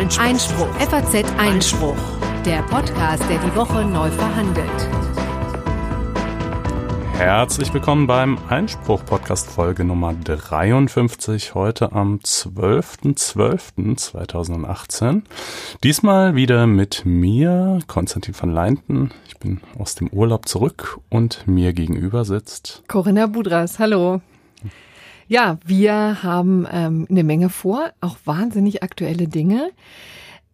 Einspruch. Einspruch. FAZ Einspruch. Der Podcast, der die Woche neu verhandelt. Herzlich willkommen beim Einspruch-Podcast Folge Nummer 53, heute am 12.12.2018. Diesmal wieder mit mir, Konstantin van Leinten. Ich bin aus dem Urlaub zurück und mir gegenüber sitzt Corinna Budras. Hallo. Ja, wir haben ähm, eine Menge vor, auch wahnsinnig aktuelle Dinge.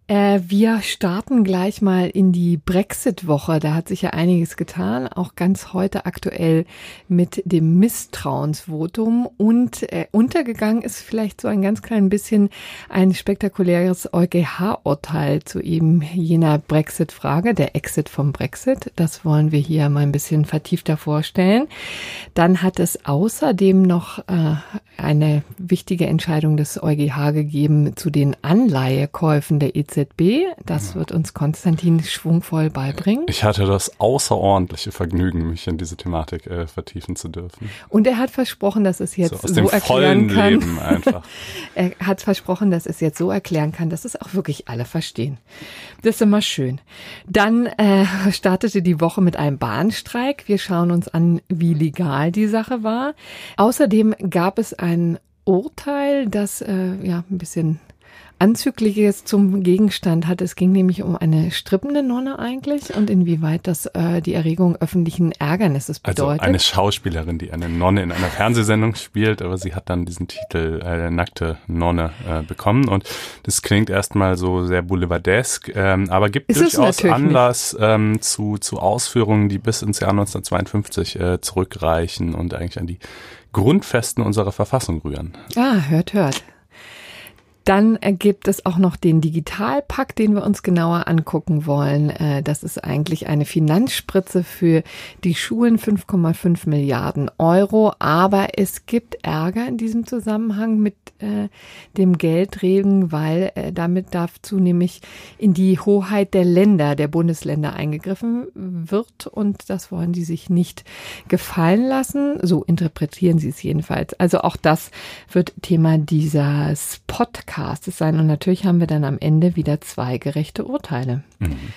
Äh, wir starten gleich mal in die Brexit-Woche. Da hat sich ja einiges getan, auch ganz heute aktuell mit dem Misstrauensvotum. Und äh, untergegangen ist vielleicht so ein ganz klein bisschen ein spektakuläres EuGH-Urteil zu eben jener Brexit-Frage, der Exit vom Brexit. Das wollen wir hier mal ein bisschen vertiefter vorstellen. Dann hat es außerdem noch äh, eine wichtige Entscheidung des EuGH gegeben zu den Anleihekäufen der EZB EZB. Das wird uns Konstantin schwungvoll beibringen. Ich hatte das außerordentliche Vergnügen, mich in diese Thematik äh, vertiefen zu dürfen. Und er hat versprochen, dass es jetzt so, so erklären kann. er hat versprochen, dass es jetzt so erklären kann, dass es auch wirklich alle verstehen. Das ist immer schön. Dann äh, startete die Woche mit einem Bahnstreik. Wir schauen uns an, wie legal die Sache war. Außerdem gab es ein Urteil, das äh, ja ein bisschen Anzügliches zum Gegenstand hat. Es ging nämlich um eine strippende Nonne eigentlich und inwieweit das äh, die Erregung öffentlichen Ärgernisses also bedeutet. Also eine Schauspielerin, die eine Nonne in einer Fernsehsendung spielt, aber sie hat dann diesen Titel äh, nackte Nonne äh, bekommen und das klingt erstmal so sehr boulevardesk, ähm, aber gibt Ist durchaus Anlass ähm, zu, zu Ausführungen, die bis ins Jahr 1952 äh, zurückreichen und eigentlich an die Grundfesten unserer Verfassung rühren. Ah, hört, hört. Dann gibt es auch noch den Digitalpakt, den wir uns genauer angucken wollen. Äh, das ist eigentlich eine Finanzspritze für die Schulen, 5,5 Milliarden Euro. Aber es gibt Ärger in diesem Zusammenhang mit äh, dem Geldregen, weil äh, damit dazu nämlich in die Hoheit der Länder, der Bundesländer eingegriffen wird. Und das wollen die sich nicht gefallen lassen. So interpretieren sie es jedenfalls. Also auch das wird Thema dieses Podcasts Podcastes sein. Und natürlich haben wir dann am Ende wieder zwei gerechte Urteile. Mhm.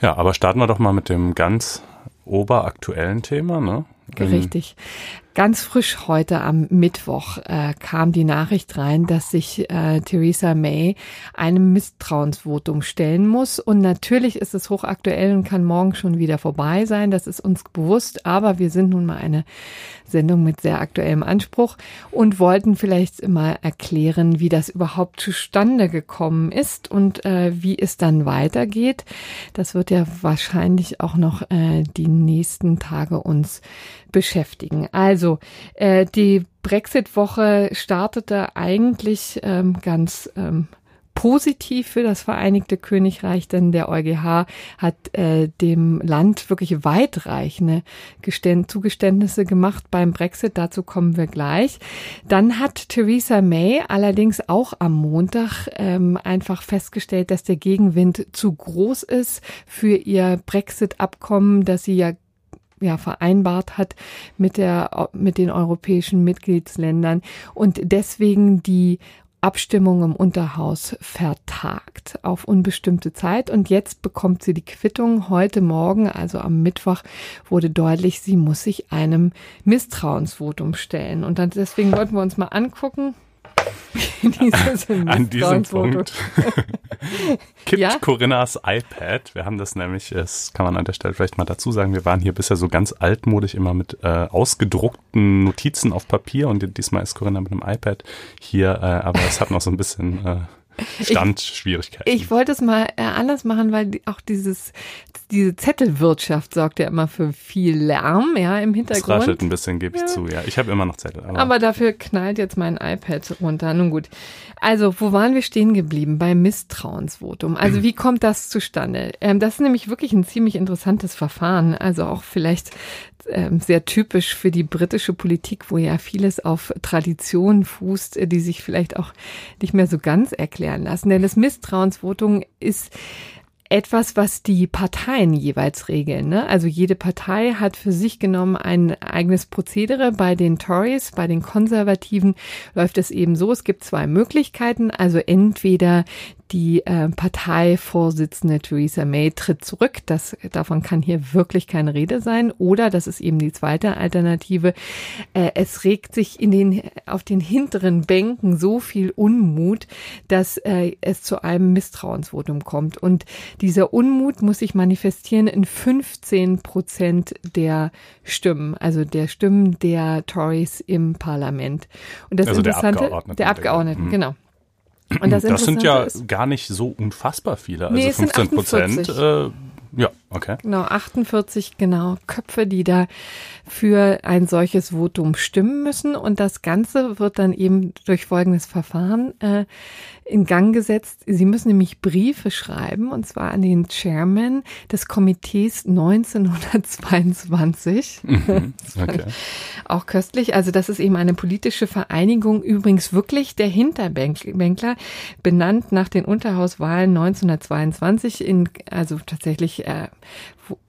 Ja, aber starten wir doch mal mit dem ganz oberaktuellen Thema, ne? Richtig. Ganz frisch heute am Mittwoch äh, kam die Nachricht rein, dass sich äh, Theresa May einem Misstrauensvotum stellen muss. Und natürlich ist es hochaktuell und kann morgen schon wieder vorbei sein. Das ist uns bewusst. Aber wir sind nun mal eine Sendung mit sehr aktuellem Anspruch und wollten vielleicht mal erklären, wie das überhaupt zustande gekommen ist und äh, wie es dann weitergeht. Das wird ja wahrscheinlich auch noch äh, die nächsten Tage uns beschäftigen. Also äh, die Brexit-Woche startete eigentlich ähm, ganz ähm, positiv für das Vereinigte Königreich, denn der EuGH hat äh, dem Land wirklich weitreichende Geständ Zugeständnisse gemacht beim Brexit. Dazu kommen wir gleich. Dann hat Theresa May allerdings auch am Montag ähm, einfach festgestellt, dass der Gegenwind zu groß ist für ihr Brexit-Abkommen, das sie ja ja, vereinbart hat mit der, mit den europäischen Mitgliedsländern und deswegen die Abstimmung im Unterhaus vertagt auf unbestimmte Zeit und jetzt bekommt sie die Quittung. Heute Morgen, also am Mittwoch, wurde deutlich, sie muss sich einem Misstrauensvotum stellen. Und dann deswegen wollten wir uns mal angucken, An diesem Punkt kippt ja? Corinnas iPad. Wir haben das nämlich, das kann man an der Stelle vielleicht mal dazu sagen, wir waren hier bisher so ganz altmodisch immer mit äh, ausgedruckten Notizen auf Papier und diesmal ist Corinna mit einem iPad hier, äh, aber es hat noch so ein bisschen äh, Standschwierigkeiten. Ich, ich wollte es mal äh, anders machen, weil auch dieses, diese Zettelwirtschaft sorgt ja immer für viel Lärm, ja, im Hintergrund. Es raschelt ein bisschen, gebe ich ja. zu, ja. Ich habe immer noch Zettel. Aber, aber dafür knallt jetzt mein iPad runter. Nun gut. Also, wo waren wir stehen geblieben? Beim Misstrauensvotum. Also, wie kommt das zustande? Ähm, das ist nämlich wirklich ein ziemlich interessantes Verfahren. Also auch vielleicht ähm, sehr typisch für die britische Politik, wo ja vieles auf Traditionen fußt, äh, die sich vielleicht auch nicht mehr so ganz erklären lassen. Denn das Misstrauensvotum ist etwas, was die Parteien jeweils regeln. Ne? Also jede Partei hat für sich genommen ein eigenes Prozedere. Bei den Tories, bei den Konservativen läuft es eben so, es gibt zwei Möglichkeiten. Also entweder die äh, Parteivorsitzende Theresa May tritt zurück. Das, davon kann hier wirklich keine Rede sein. Oder, das ist eben die zweite Alternative, äh, es regt sich in den, auf den hinteren Bänken so viel Unmut, dass äh, es zu einem Misstrauensvotum kommt. Und dieser Unmut muss sich manifestieren in 15 Prozent der Stimmen, also der Stimmen der Tories im Parlament. Und das also Interessante, der Abgeordneten, der Abgeordneten mhm. genau. Und das, das sind ja ist, gar nicht so unfassbar viele. Also nee, 15 Prozent. Äh, ja, okay. Genau, 48 genau Köpfe, die da für ein solches Votum stimmen müssen. Und das Ganze wird dann eben durch folgendes Verfahren äh, in Gang gesetzt. Sie müssen nämlich Briefe schreiben, und zwar an den Chairman des Komitees 1922. Mhm, okay. Auch köstlich. Also das ist eben eine politische Vereinigung, übrigens wirklich der Hinterbänkler, benannt nach den Unterhauswahlen 1922 in, also tatsächlich äh,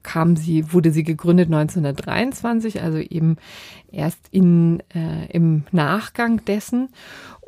kam sie, wurde sie gegründet 1923, also eben erst in, äh, im Nachgang dessen.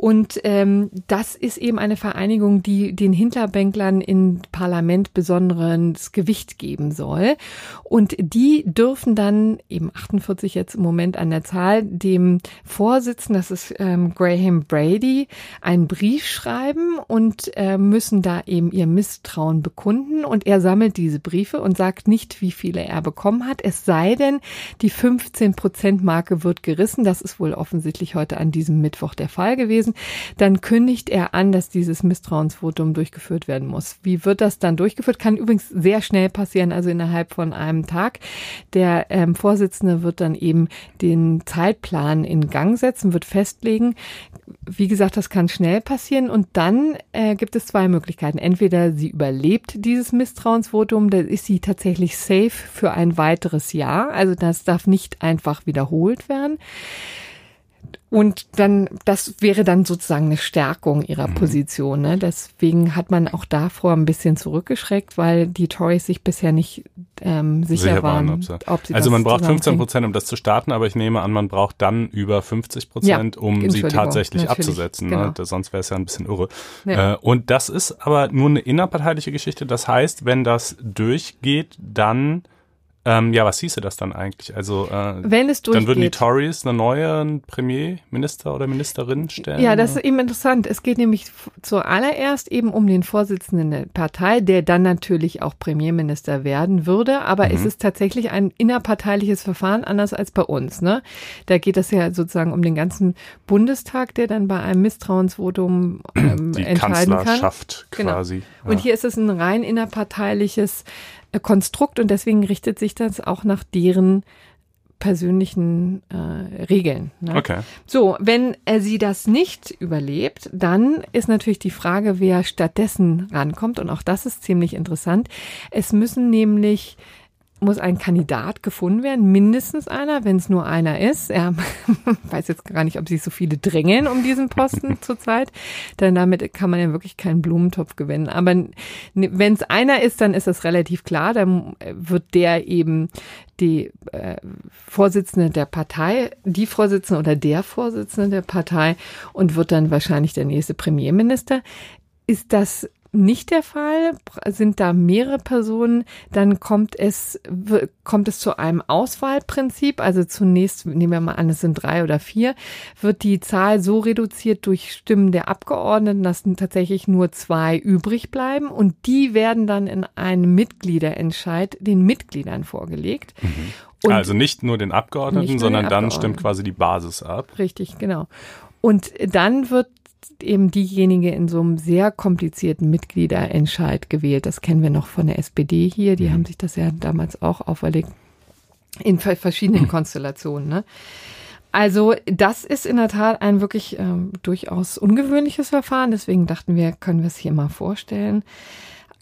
Und ähm, das ist eben eine Vereinigung, die den Hinterbänklern im Parlament besonderes Gewicht geben soll. Und die dürfen dann, eben 48 jetzt im Moment an der Zahl, dem Vorsitzenden, das ist ähm, Graham Brady, einen Brief schreiben und äh, müssen da eben ihr Misstrauen bekunden. Und er sammelt diese Briefe und sagt nicht, wie viele er bekommen hat. Es sei denn, die 15-Prozent-Marke wird gerissen. Das ist wohl offensichtlich heute an diesem Mittwoch der Fall gewesen. Dann kündigt er an, dass dieses Misstrauensvotum durchgeführt werden muss. Wie wird das dann durchgeführt? Kann übrigens sehr schnell passieren, also innerhalb von einem Tag. Der ähm, Vorsitzende wird dann eben den Zeitplan in Gang setzen, wird festlegen. Wie gesagt, das kann schnell passieren und dann äh, gibt es zwei Möglichkeiten. Entweder sie überlebt dieses Misstrauensvotum, da ist sie tatsächlich safe für ein weiteres Jahr. Also das darf nicht einfach wiederholt werden. Und dann, das wäre dann sozusagen eine Stärkung ihrer mhm. Position. Ne? Deswegen hat man auch davor ein bisschen zurückgeschreckt, weil die Tories sich bisher nicht ähm, sicher, sicher waren, waren, ob sie, ob sie Also man braucht 15 Prozent, um das zu starten, aber ich nehme an, man braucht dann über 50 Prozent, ja, um sie tatsächlich abzusetzen. Ne? Genau. Ne? Sonst wäre es ja ein bisschen irre. Ja. Äh, und das ist aber nur eine innerparteiliche Geschichte. Das heißt, wenn das durchgeht, dann ähm, ja, was hieße das dann eigentlich? Also äh, wenn es durchgeht, dann würden die Tories eine neue Premierminister oder Ministerin stellen? Ja, das ist eben interessant. Es geht nämlich zuallererst eben um den Vorsitzenden der Partei, der dann natürlich auch Premierminister werden würde. Aber mhm. es ist tatsächlich ein innerparteiliches Verfahren, anders als bei uns. Ne? Da geht es ja sozusagen um den ganzen Bundestag, der dann bei einem Misstrauensvotum ähm, die entscheiden Kanzlerschaft kann. Genau. quasi. Genau. Und hier ist es ein rein innerparteiliches Konstrukt und deswegen richtet sich das auch nach deren persönlichen äh, Regeln. Ne? Okay. So, wenn er sie das nicht überlebt, dann ist natürlich die Frage, wer stattdessen rankommt. Und auch das ist ziemlich interessant. Es müssen nämlich muss ein Kandidat gefunden werden, mindestens einer, wenn es nur einer ist. Er weiß jetzt gar nicht, ob sich so viele drängen um diesen Posten zurzeit, denn damit kann man ja wirklich keinen Blumentopf gewinnen. Aber wenn es einer ist, dann ist das relativ klar, dann wird der eben die äh, Vorsitzende der Partei, die Vorsitzende oder der Vorsitzende der Partei und wird dann wahrscheinlich der nächste Premierminister. Ist das nicht der Fall, sind da mehrere Personen, dann kommt es, kommt es zu einem Auswahlprinzip. Also zunächst, nehmen wir mal an, es sind drei oder vier, wird die Zahl so reduziert durch Stimmen der Abgeordneten, dass tatsächlich nur zwei übrig bleiben und die werden dann in einem Mitgliederentscheid den Mitgliedern vorgelegt. Mhm. also nicht nur den Abgeordneten, sondern den Abgeordneten. dann stimmt quasi die Basis ab. Richtig, genau. Und dann wird eben diejenige in so einem sehr komplizierten Mitgliederentscheid gewählt. Das kennen wir noch von der SPD hier. Die mhm. haben sich das ja damals auch auferlegt. In verschiedenen Konstellationen. Ne? Also das ist in der Tat ein wirklich ähm, durchaus ungewöhnliches Verfahren. Deswegen dachten wir, können wir es hier mal vorstellen.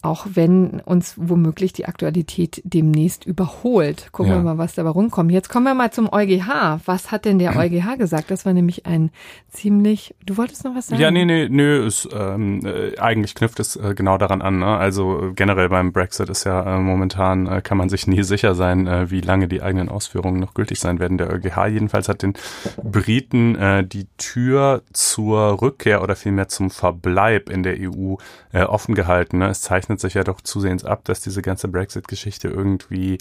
Auch wenn uns womöglich die Aktualität demnächst überholt. Gucken ja. wir mal, was dabei rumkommt. Jetzt kommen wir mal zum EuGH. Was hat denn der EuGH gesagt? Das war nämlich ein ziemlich. Du wolltest noch was sagen? Ja, nee, nee, nö. Ist, ähm, äh, eigentlich knüpft es äh, genau daran an. Ne? Also äh, generell beim Brexit ist ja äh, momentan äh, kann man sich nie sicher sein, wie lange die eigenen Ausführungen noch gültig sein werden. Der EuGH jedenfalls hat den Briten äh, die Tür zur Rückkehr oder vielmehr zum Verbleib in der EU äh, offen gehalten. Ne? Es zeichnet zeichnet sich ja doch zusehends ab, dass diese ganze Brexit-Geschichte irgendwie,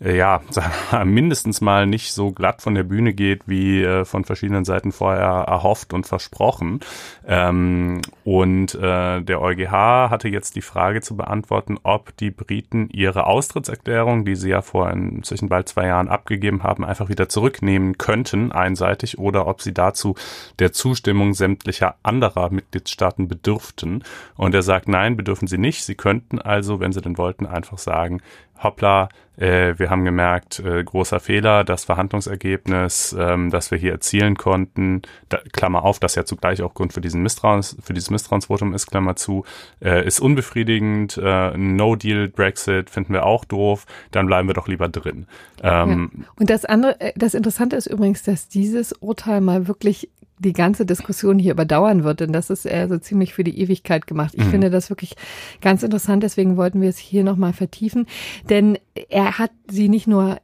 äh, ja, mindestens mal nicht so glatt von der Bühne geht, wie äh, von verschiedenen Seiten vorher erhofft und versprochen. Ähm, und äh, der EuGH hatte jetzt die Frage zu beantworten, ob die Briten ihre Austrittserklärung, die sie ja vor inzwischen bald zwei Jahren abgegeben haben, einfach wieder zurücknehmen könnten, einseitig, oder ob sie dazu der Zustimmung sämtlicher anderer Mitgliedstaaten bedürften. Und er sagt, nein, bedürfen sie nicht. Sie können könnten also, wenn sie denn wollten, einfach sagen, hoppla, äh, wir haben gemerkt, äh, großer Fehler, das Verhandlungsergebnis, ähm, das wir hier erzielen konnten, da, Klammer auf, das ja zugleich auch Grund für diesen Misstrauens, für dieses Misstrauensvotum ist, Klammer zu, äh, ist unbefriedigend, äh, No-Deal-Brexit finden wir auch doof, dann bleiben wir doch lieber drin. Ähm, ja. Und das andere, äh, das Interessante ist übrigens, dass dieses Urteil mal wirklich die ganze Diskussion hier überdauern wird, denn das ist eher so ziemlich für die Ewigkeit gemacht. Ich mhm. finde das wirklich ganz interessant, deswegen wollten wir es hier nochmal vertiefen, denn er hat sie nicht nur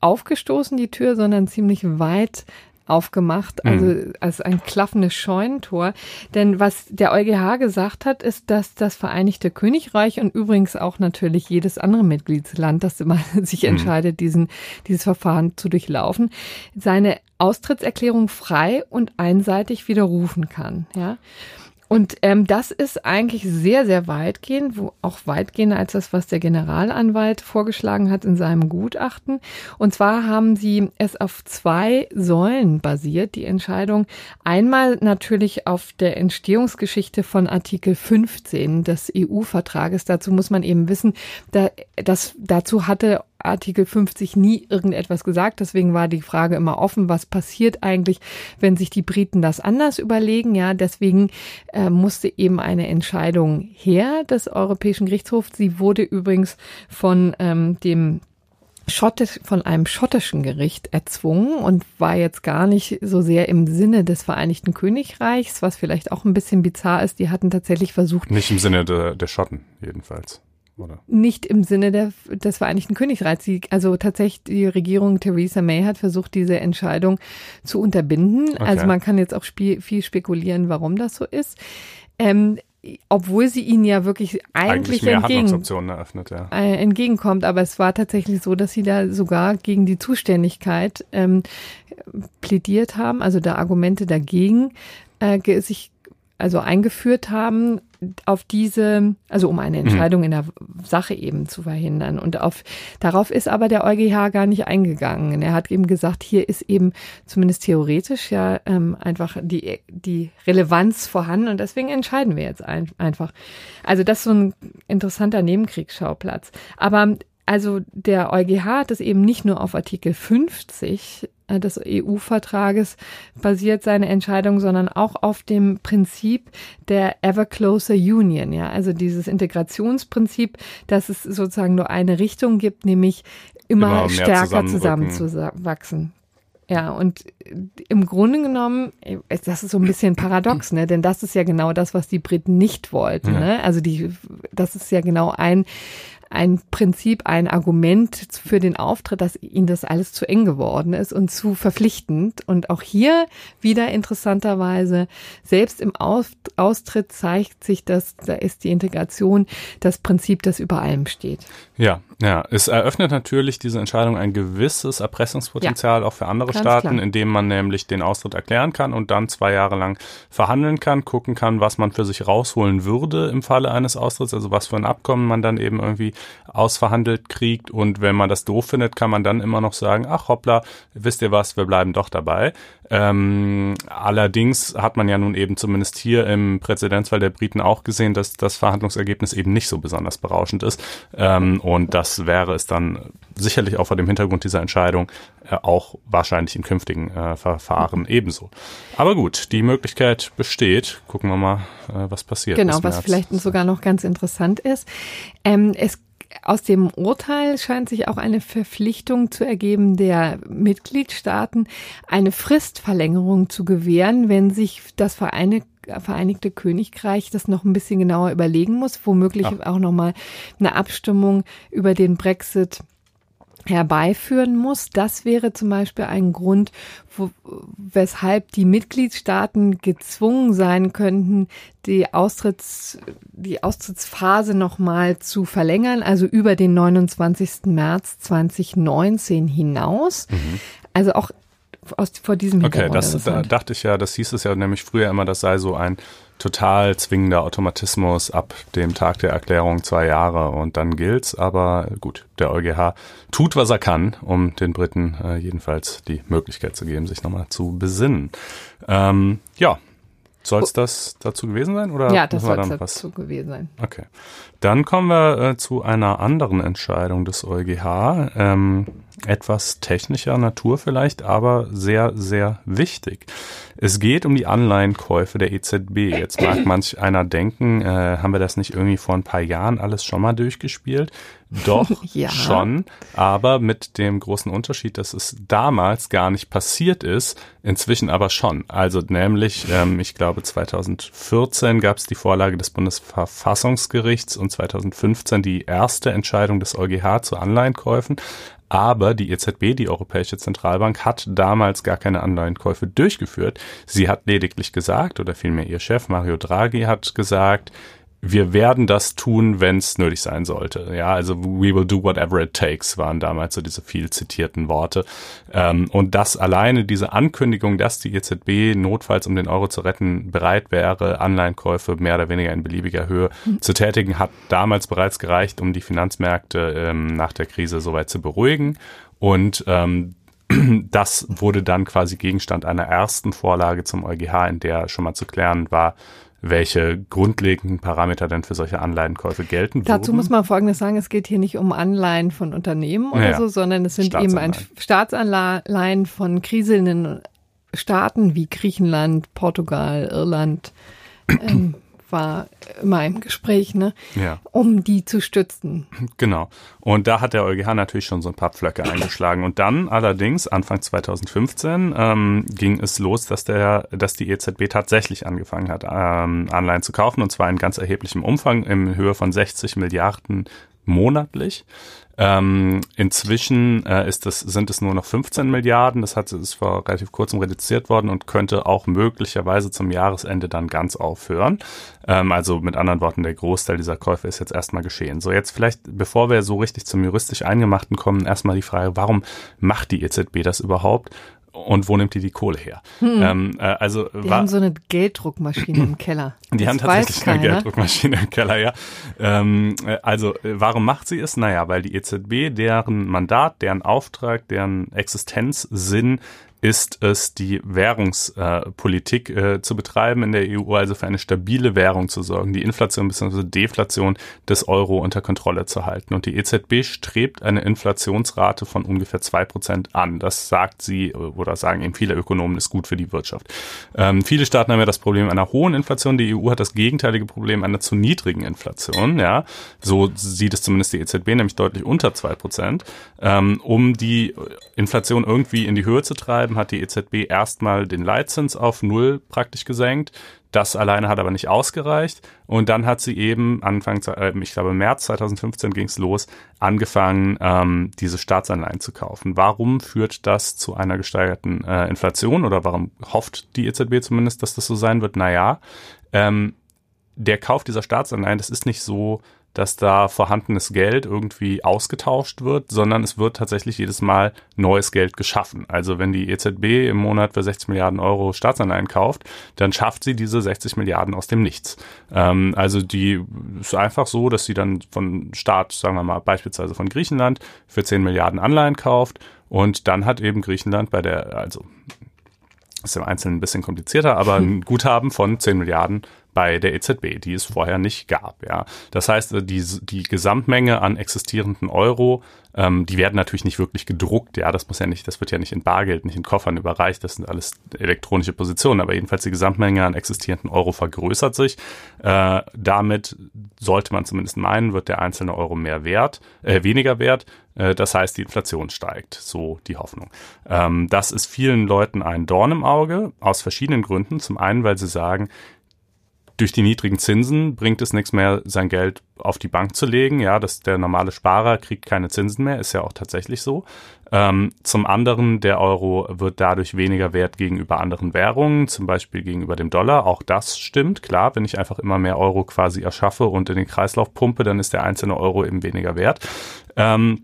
aufgestoßen, die Tür, sondern ziemlich weit aufgemacht, also mhm. als ein klaffendes Scheunentor. Denn was der EuGH gesagt hat, ist, dass das Vereinigte Königreich und übrigens auch natürlich jedes andere Mitgliedsland, das immer sich mhm. entscheidet, diesen, dieses Verfahren zu durchlaufen, seine Austrittserklärung frei und einseitig widerrufen kann. Ja. Und ähm, das ist eigentlich sehr, sehr weitgehend, wo auch weitgehender als das, was der Generalanwalt vorgeschlagen hat in seinem Gutachten. Und zwar haben sie es auf zwei Säulen basiert, die Entscheidung. Einmal natürlich auf der Entstehungsgeschichte von Artikel 15 des EU-Vertrages. Dazu muss man eben wissen, da, das, dazu hatte Artikel 50 nie irgendetwas gesagt. Deswegen war die Frage immer offen, was passiert eigentlich, wenn sich die Briten das anders überlegen. Ja, deswegen äh, musste eben eine Entscheidung her des Europäischen Gerichtshofs. Sie wurde übrigens von ähm, dem Schottisch, von einem schottischen Gericht erzwungen und war jetzt gar nicht so sehr im Sinne des Vereinigten Königreichs, was vielleicht auch ein bisschen bizarr ist. Die hatten tatsächlich versucht. Nicht im Sinne der, der Schotten, jedenfalls oder? Nicht im Sinne der, des Vereinigten Königreichs. also tatsächlich die Regierung Theresa May hat versucht, diese Entscheidung zu unterbinden. Okay. Also man kann jetzt auch spie viel spekulieren, warum das so ist. Ähm, obwohl sie ihnen ja wirklich eigentlich, eigentlich entgegen, eröffnet, ja. äh, entgegenkommt. Aber es war tatsächlich so, dass sie da sogar gegen die Zuständigkeit ähm, plädiert haben, also da Argumente dagegen äh, sich also eingeführt haben auf diese, also um eine mhm. Entscheidung in der Sache eben zu verhindern. Und auf, darauf ist aber der EuGH gar nicht eingegangen. Er hat eben gesagt, hier ist eben zumindest theoretisch ja ähm, einfach die, die Relevanz vorhanden und deswegen entscheiden wir jetzt ein, einfach. Also das ist so ein interessanter Nebenkriegsschauplatz. Aber also der EuGH hat es eben nicht nur auf Artikel 50 äh, des EU-Vertrages basiert seine Entscheidung, sondern auch auf dem Prinzip der Ever Closer Union, ja, also dieses Integrationsprinzip, dass es sozusagen nur eine Richtung gibt, nämlich immer, immer stärker zusammenzuwachsen. Ja, und im Grunde genommen, das ist so ein bisschen paradox, ne? Denn das ist ja genau das, was die Briten nicht wollten. Ja. Ne? Also die, das ist ja genau ein ein Prinzip, ein Argument für den Auftritt, dass ihnen das alles zu eng geworden ist und zu verpflichtend. Und auch hier wieder interessanterweise, selbst im Austritt zeigt sich, dass da ist die Integration das Prinzip, das über allem steht. Ja, ja, es eröffnet natürlich diese Entscheidung ein gewisses Erpressungspotenzial ja, auch für andere Staaten, klar. indem man nämlich den Austritt erklären kann und dann zwei Jahre lang verhandeln kann, gucken kann, was man für sich rausholen würde im Falle eines Austritts, also was für ein Abkommen man dann eben irgendwie ausverhandelt kriegt. Und wenn man das doof findet, kann man dann immer noch sagen, ach hoppla, wisst ihr was, wir bleiben doch dabei. Ähm, allerdings hat man ja nun eben zumindest hier im Präzedenzfall der Briten auch gesehen, dass das Verhandlungsergebnis eben nicht so besonders berauschend ist. Ähm, und das wäre es dann sicherlich auch vor dem Hintergrund dieser Entscheidung äh, auch wahrscheinlich in künftigen äh, Verfahren ebenso. Aber gut, die Möglichkeit besteht. Gucken wir mal, äh, was passiert. Genau, was vielleicht sogar noch ganz interessant ist. Ähm, es aus dem Urteil scheint sich auch eine Verpflichtung zu ergeben der Mitgliedstaaten, eine Fristverlängerung zu gewähren, wenn sich das Vereinigte Vereinigte Königreich das noch ein bisschen genauer überlegen muss, womöglich Ach. auch nochmal eine Abstimmung über den Brexit herbeiführen muss. Das wäre zum Beispiel ein Grund, wo, weshalb die Mitgliedstaaten gezwungen sein könnten, die Austritts, die Austrittsphase nochmal zu verlängern, also über den 29. März 2019 hinaus. Mhm. Also auch aus, vor diesem Hintergrund. Okay, das da dachte ich ja, das hieß es ja nämlich früher immer, das sei so ein total zwingender Automatismus ab dem Tag der Erklärung zwei Jahre und dann gilt's. Aber gut, der EuGH tut, was er kann, um den Briten äh, jedenfalls die Möglichkeit zu geben, sich nochmal zu besinnen. Ähm, ja, soll es das dazu gewesen sein? Oder ja, das soll es dazu gewesen sein. Okay. Dann kommen wir äh, zu einer anderen Entscheidung des EuGH. Ähm, etwas technischer Natur vielleicht, aber sehr, sehr wichtig. Es geht um die Anleihenkäufe der EZB. Jetzt mag manch einer denken, äh, haben wir das nicht irgendwie vor ein paar Jahren alles schon mal durchgespielt? Doch, ja. schon, aber mit dem großen Unterschied, dass es damals gar nicht passiert ist, inzwischen aber schon. Also nämlich, ähm, ich glaube 2014 gab es die Vorlage des Bundesverfassungsgerichts und 2015 die erste Entscheidung des EuGH zu Anleihenkäufen. Aber die EZB, die Europäische Zentralbank, hat damals gar keine Anleihenkäufe durchgeführt. Sie hat lediglich gesagt, oder vielmehr ihr Chef Mario Draghi hat gesagt, wir werden das tun, wenn es nötig sein sollte. Ja, also we will do whatever it takes waren damals so diese viel zitierten Worte. Ähm, und das alleine, diese Ankündigung, dass die EZB notfalls, um den Euro zu retten, bereit wäre, Anleihenkäufe mehr oder weniger in beliebiger Höhe zu tätigen, hat damals bereits gereicht, um die Finanzmärkte ähm, nach der Krise soweit zu beruhigen. Und ähm, das wurde dann quasi Gegenstand einer ersten Vorlage zum EuGH, in der schon mal zu klären war, welche grundlegenden Parameter denn für solche Anleihenkäufe gelten. Dazu wurden. muss man Folgendes sagen, es geht hier nicht um Anleihen von Unternehmen oder ja, so, sondern es sind eben ein Staatsanleihen von kriselnden Staaten wie Griechenland, Portugal, Irland, ähm, war immer im Gespräch, ne? Ja. Um die zu stützen. Genau. Und da hat der EuGH natürlich schon so ein paar Pflöcke eingeschlagen. Und dann allerdings, Anfang 2015, ähm, ging es los, dass der, dass die EZB tatsächlich angefangen hat, ähm, Anleihen zu kaufen, und zwar in ganz erheblichem Umfang, in Höhe von 60 Milliarden monatlich. Ähm, inzwischen äh, ist das, sind es nur noch 15 Milliarden. Das hat, ist vor relativ kurzem reduziert worden und könnte auch möglicherweise zum Jahresende dann ganz aufhören. Ähm, also mit anderen Worten, der Großteil dieser Käufe ist jetzt erstmal geschehen. So, jetzt vielleicht, bevor wir so richtig zum juristisch Eingemachten kommen, erstmal die Frage, warum macht die EZB das überhaupt? Und wo nimmt die die Kohle her? Hm. Ähm, äh, also die war, haben so eine Gelddruckmaschine im Keller. Die das haben tatsächlich eine Gelddruckmaschine im Keller, ja. Ähm, äh, also äh, warum macht sie es? Naja, weil die EZB, deren Mandat, deren Auftrag, deren Existenzsinn ist es, die Währungspolitik äh, äh, zu betreiben in der EU, also für eine stabile Währung zu sorgen, die Inflation bzw. Deflation des Euro unter Kontrolle zu halten. Und die EZB strebt eine Inflationsrate von ungefähr zwei Prozent an. Das sagt sie oder sagen eben viele Ökonomen, ist gut für die Wirtschaft. Ähm, viele Staaten haben ja das Problem einer hohen Inflation. Die EU hat das gegenteilige Problem einer zu niedrigen Inflation. Ja, so sieht es zumindest die EZB, nämlich deutlich unter zwei Prozent. Ähm, um die Inflation irgendwie in die Höhe zu treiben, hat die EZB erstmal den Leitzins auf Null praktisch gesenkt. Das alleine hat aber nicht ausgereicht. Und dann hat sie eben Anfang, äh, ich glaube März 2015 ging es los, angefangen, ähm, diese Staatsanleihen zu kaufen. Warum führt das zu einer gesteigerten äh, Inflation oder warum hofft die EZB zumindest, dass das so sein wird? Naja, ähm, der Kauf dieser Staatsanleihen, das ist nicht so, dass da vorhandenes Geld irgendwie ausgetauscht wird, sondern es wird tatsächlich jedes Mal neues Geld geschaffen. Also wenn die EZB im Monat für 60 Milliarden Euro Staatsanleihen kauft, dann schafft sie diese 60 Milliarden aus dem Nichts. Ähm, also die ist einfach so, dass sie dann von Staat, sagen wir mal beispielsweise von Griechenland, für 10 Milliarden Anleihen kauft und dann hat eben Griechenland bei der, also ist im Einzelnen ein bisschen komplizierter, aber ein Guthaben von 10 Milliarden bei der EZB, die es vorher nicht gab. Ja, das heißt, äh, die, die Gesamtmenge an existierenden Euro, ähm, die werden natürlich nicht wirklich gedruckt. Ja, das muss ja nicht, das wird ja nicht in Bargeld, nicht in Koffern überreicht. Das sind alles elektronische Positionen. Aber jedenfalls die Gesamtmenge an existierenden Euro vergrößert sich. Äh, damit sollte man zumindest meinen, wird der einzelne Euro mehr wert, äh, weniger wert. Äh, das heißt, die Inflation steigt, so die Hoffnung. Ähm, das ist vielen Leuten ein Dorn im Auge, aus verschiedenen Gründen. Zum einen, weil sie sagen, durch die niedrigen Zinsen bringt es nichts mehr, sein Geld auf die Bank zu legen. Ja, dass der normale Sparer kriegt keine Zinsen mehr, ist ja auch tatsächlich so. Ähm, zum anderen, der Euro wird dadurch weniger wert gegenüber anderen Währungen, zum Beispiel gegenüber dem Dollar. Auch das stimmt, klar. Wenn ich einfach immer mehr Euro quasi erschaffe und in den Kreislauf pumpe, dann ist der einzelne Euro eben weniger wert. Ähm,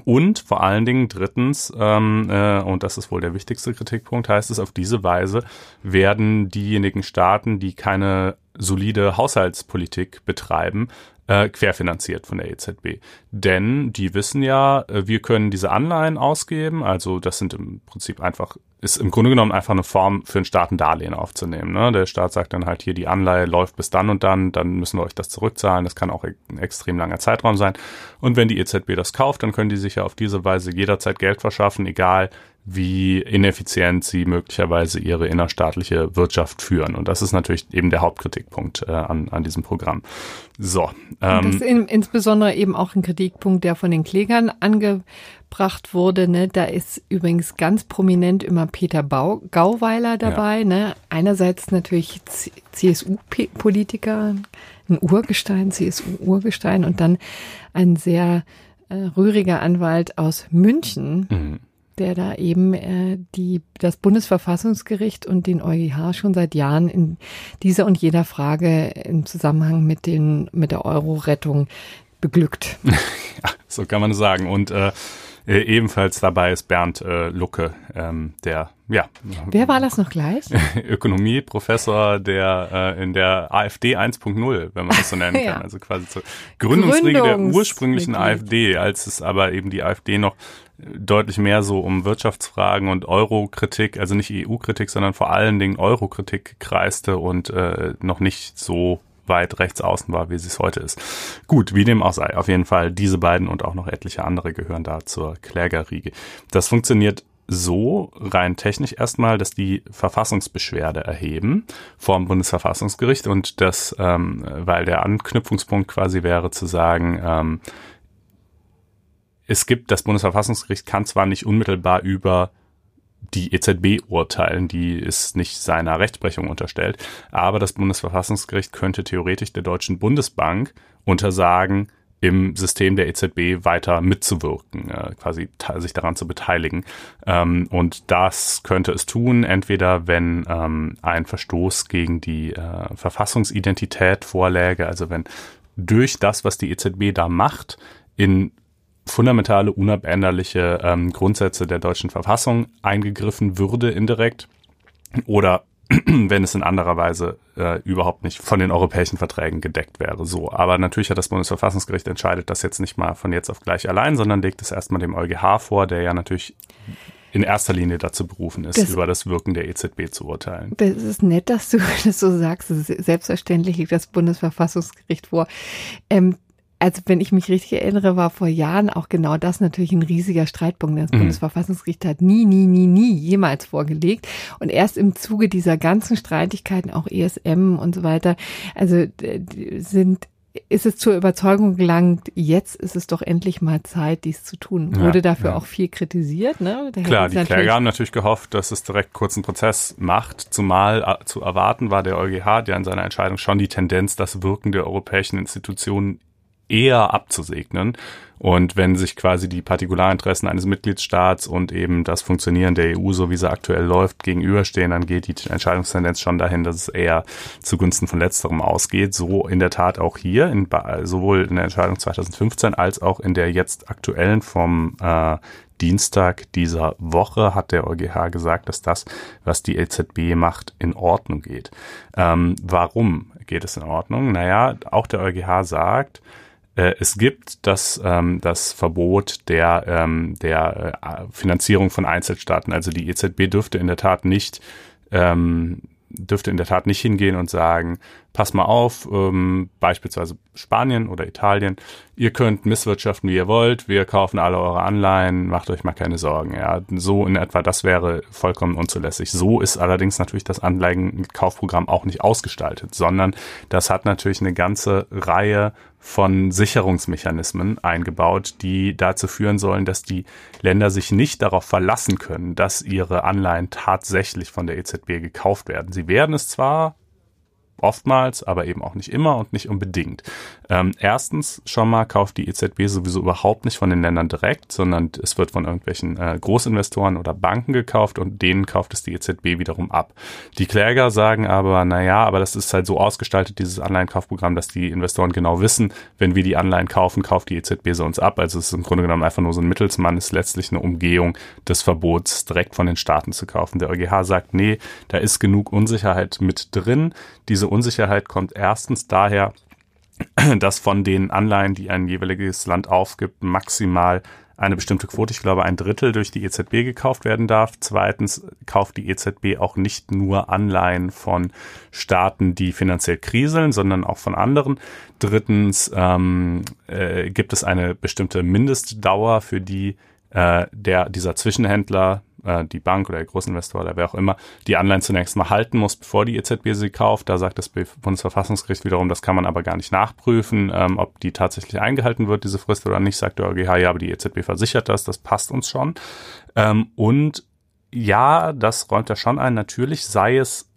und vor allen Dingen drittens, ähm, äh, und das ist wohl der wichtigste Kritikpunkt, heißt es, auf diese Weise werden diejenigen Staaten, die keine solide Haushaltspolitik betreiben, äh, querfinanziert von der EZB. Denn die wissen ja, äh, wir können diese Anleihen ausgeben, also das sind im Prinzip einfach, ist im Grunde genommen einfach eine Form für einen Staat ein Darlehen aufzunehmen. Ne? Der Staat sagt dann halt hier, die Anleihe läuft bis dann und dann, dann müssen wir euch das zurückzahlen. Das kann auch ein extrem langer Zeitraum sein. Und wenn die EZB das kauft, dann können die sich ja auf diese Weise jederzeit Geld verschaffen, egal wie ineffizient sie möglicherweise ihre innerstaatliche Wirtschaft führen. Und das ist natürlich eben der Hauptkritikpunkt äh, an, an diesem Programm. So. Ähm, das ist in, insbesondere eben auch ein Kritikpunkt, der von den Klägern angebracht wurde. Ne? Da ist übrigens ganz prominent immer Peter Bau, Gauweiler dabei. Ja. Ne? Einerseits natürlich CSU-Politiker, ein Urgestein, CSU-Urgestein und dann ein sehr äh, rühriger Anwalt aus München. Mhm der da eben äh, die, das Bundesverfassungsgericht und den EuGH schon seit Jahren in dieser und jeder Frage im Zusammenhang mit, den, mit der Euro-Rettung beglückt. ja, so kann man sagen. Und äh, äh, ebenfalls dabei ist Bernd äh, Lucke, ähm, der ja. Wer war das noch gleich? Ökonomieprofessor, der äh, in der AfD 1.0, wenn man das so nennen kann. ja. Also quasi zur Gründungsriege der ursprünglichen AfD, als es aber eben die AfD noch deutlich mehr so um Wirtschaftsfragen und Euro-Kritik, also nicht EU-Kritik, sondern vor allen Dingen Euro-Kritik kreiste und äh, noch nicht so weit rechts außen war, wie sie es heute ist. Gut, wie dem auch sei. Auf jeden Fall diese beiden und auch noch etliche andere gehören da zur Klägerriege. Das funktioniert so rein technisch erstmal, dass die Verfassungsbeschwerde erheben vor dem Bundesverfassungsgericht und das, ähm, weil der Anknüpfungspunkt quasi wäre zu sagen, ähm, es gibt, das Bundesverfassungsgericht kann zwar nicht unmittelbar über die EZB urteilen, die ist nicht seiner Rechtsprechung unterstellt, aber das Bundesverfassungsgericht könnte theoretisch der Deutschen Bundesbank untersagen, im System der EZB weiter mitzuwirken, äh, quasi sich daran zu beteiligen. Ähm, und das könnte es tun, entweder wenn ähm, ein Verstoß gegen die äh, Verfassungsidentität vorläge, also wenn durch das, was die EZB da macht, in fundamentale, unabänderliche ähm, Grundsätze der deutschen Verfassung eingegriffen würde indirekt oder wenn es in anderer Weise äh, überhaupt nicht von den europäischen Verträgen gedeckt wäre. So, aber natürlich hat das Bundesverfassungsgericht entscheidet das jetzt nicht mal von jetzt auf gleich allein, sondern legt es erstmal dem EuGH vor, der ja natürlich in erster Linie dazu berufen ist, das, über das Wirken der EZB zu urteilen. Das ist nett, dass du das so sagst. Selbstverständlich liegt das Bundesverfassungsgericht vor. Ähm, also wenn ich mich richtig erinnere, war vor Jahren auch genau das natürlich ein riesiger Streitpunkt. Das mhm. Bundesverfassungsgericht hat nie, nie, nie, nie jemals vorgelegt. Und erst im Zuge dieser ganzen Streitigkeiten, auch ESM und so weiter, also sind ist es zur Überzeugung gelangt, jetzt ist es doch endlich mal Zeit, dies zu tun. Wurde ja, dafür ja. auch viel kritisiert. Ne? Da Klar, die Kläger haben natürlich gehofft, dass es direkt kurzen Prozess macht. Zumal äh, zu erwarten war der EuGH, der in seiner Entscheidung schon die Tendenz, das Wirken der europäischen Institutionen eher abzusegnen. Und wenn sich quasi die Partikularinteressen eines Mitgliedstaats und eben das Funktionieren der EU, so wie sie aktuell läuft, gegenüberstehen, dann geht die Entscheidungstendenz schon dahin, dass es eher zugunsten von letzterem ausgeht. So in der Tat auch hier, in, sowohl in der Entscheidung 2015 als auch in der jetzt aktuellen vom äh, Dienstag dieser Woche hat der EuGH gesagt, dass das, was die EZB macht, in Ordnung geht. Ähm, warum geht es in Ordnung? Naja, auch der EuGH sagt, äh, es gibt das, ähm, das Verbot der, ähm, der äh, Finanzierung von Einzelstaaten. Also die EZB dürfte in der Tat nicht ähm, dürfte in der Tat nicht hingehen und sagen, pass mal auf, ähm, beispielsweise Spanien oder Italien, ihr könnt misswirtschaften, wie ihr wollt, wir kaufen alle eure Anleihen, macht euch mal keine Sorgen. Ja, so in etwa, das wäre vollkommen unzulässig. So ist allerdings natürlich das Anleihenkaufprogramm auch nicht ausgestaltet, sondern das hat natürlich eine ganze Reihe von Sicherungsmechanismen eingebaut, die dazu führen sollen, dass die Länder sich nicht darauf verlassen können, dass ihre Anleihen tatsächlich von der EZB gekauft werden. Sie werden es zwar oftmals, aber eben auch nicht immer und nicht unbedingt. Ähm, erstens schon mal kauft die EZB sowieso überhaupt nicht von den Ländern direkt, sondern es wird von irgendwelchen äh, Großinvestoren oder Banken gekauft und denen kauft es die EZB wiederum ab. Die Kläger sagen aber, na ja, aber das ist halt so ausgestaltet, dieses Anleihenkaufprogramm, dass die Investoren genau wissen, wenn wir die Anleihen kaufen, kauft die EZB sie uns ab. Also es ist im Grunde genommen einfach nur so ein Mittelsmann, ist letztlich eine Umgehung des Verbots, direkt von den Staaten zu kaufen. Der EuGH sagt, nee, da ist genug Unsicherheit mit drin. Diese Unsicherheit kommt erstens daher, dass von den Anleihen, die ein jeweiliges Land aufgibt, maximal eine bestimmte Quote, ich glaube ein Drittel durch die EZB gekauft werden darf. Zweitens kauft die EZB auch nicht nur Anleihen von Staaten, die finanziell kriseln, sondern auch von anderen. Drittens ähm, äh, gibt es eine bestimmte Mindestdauer, für die äh, der dieser Zwischenhändler äh, die Bank oder der Großinvestor oder wer auch immer die Anleihen zunächst mal halten muss, bevor die EZB sie kauft. Da sagt das Bundesverfassungsgericht wiederum, das kann man aber gar nicht nachprüfen, ähm, ob die tatsächlich eingehalten wird, diese Frist oder nicht, sagt der EuGH, ja, aber die EZB versichert das, das passt uns schon. Ähm, und ja, das räumt er schon ein. Natürlich sei es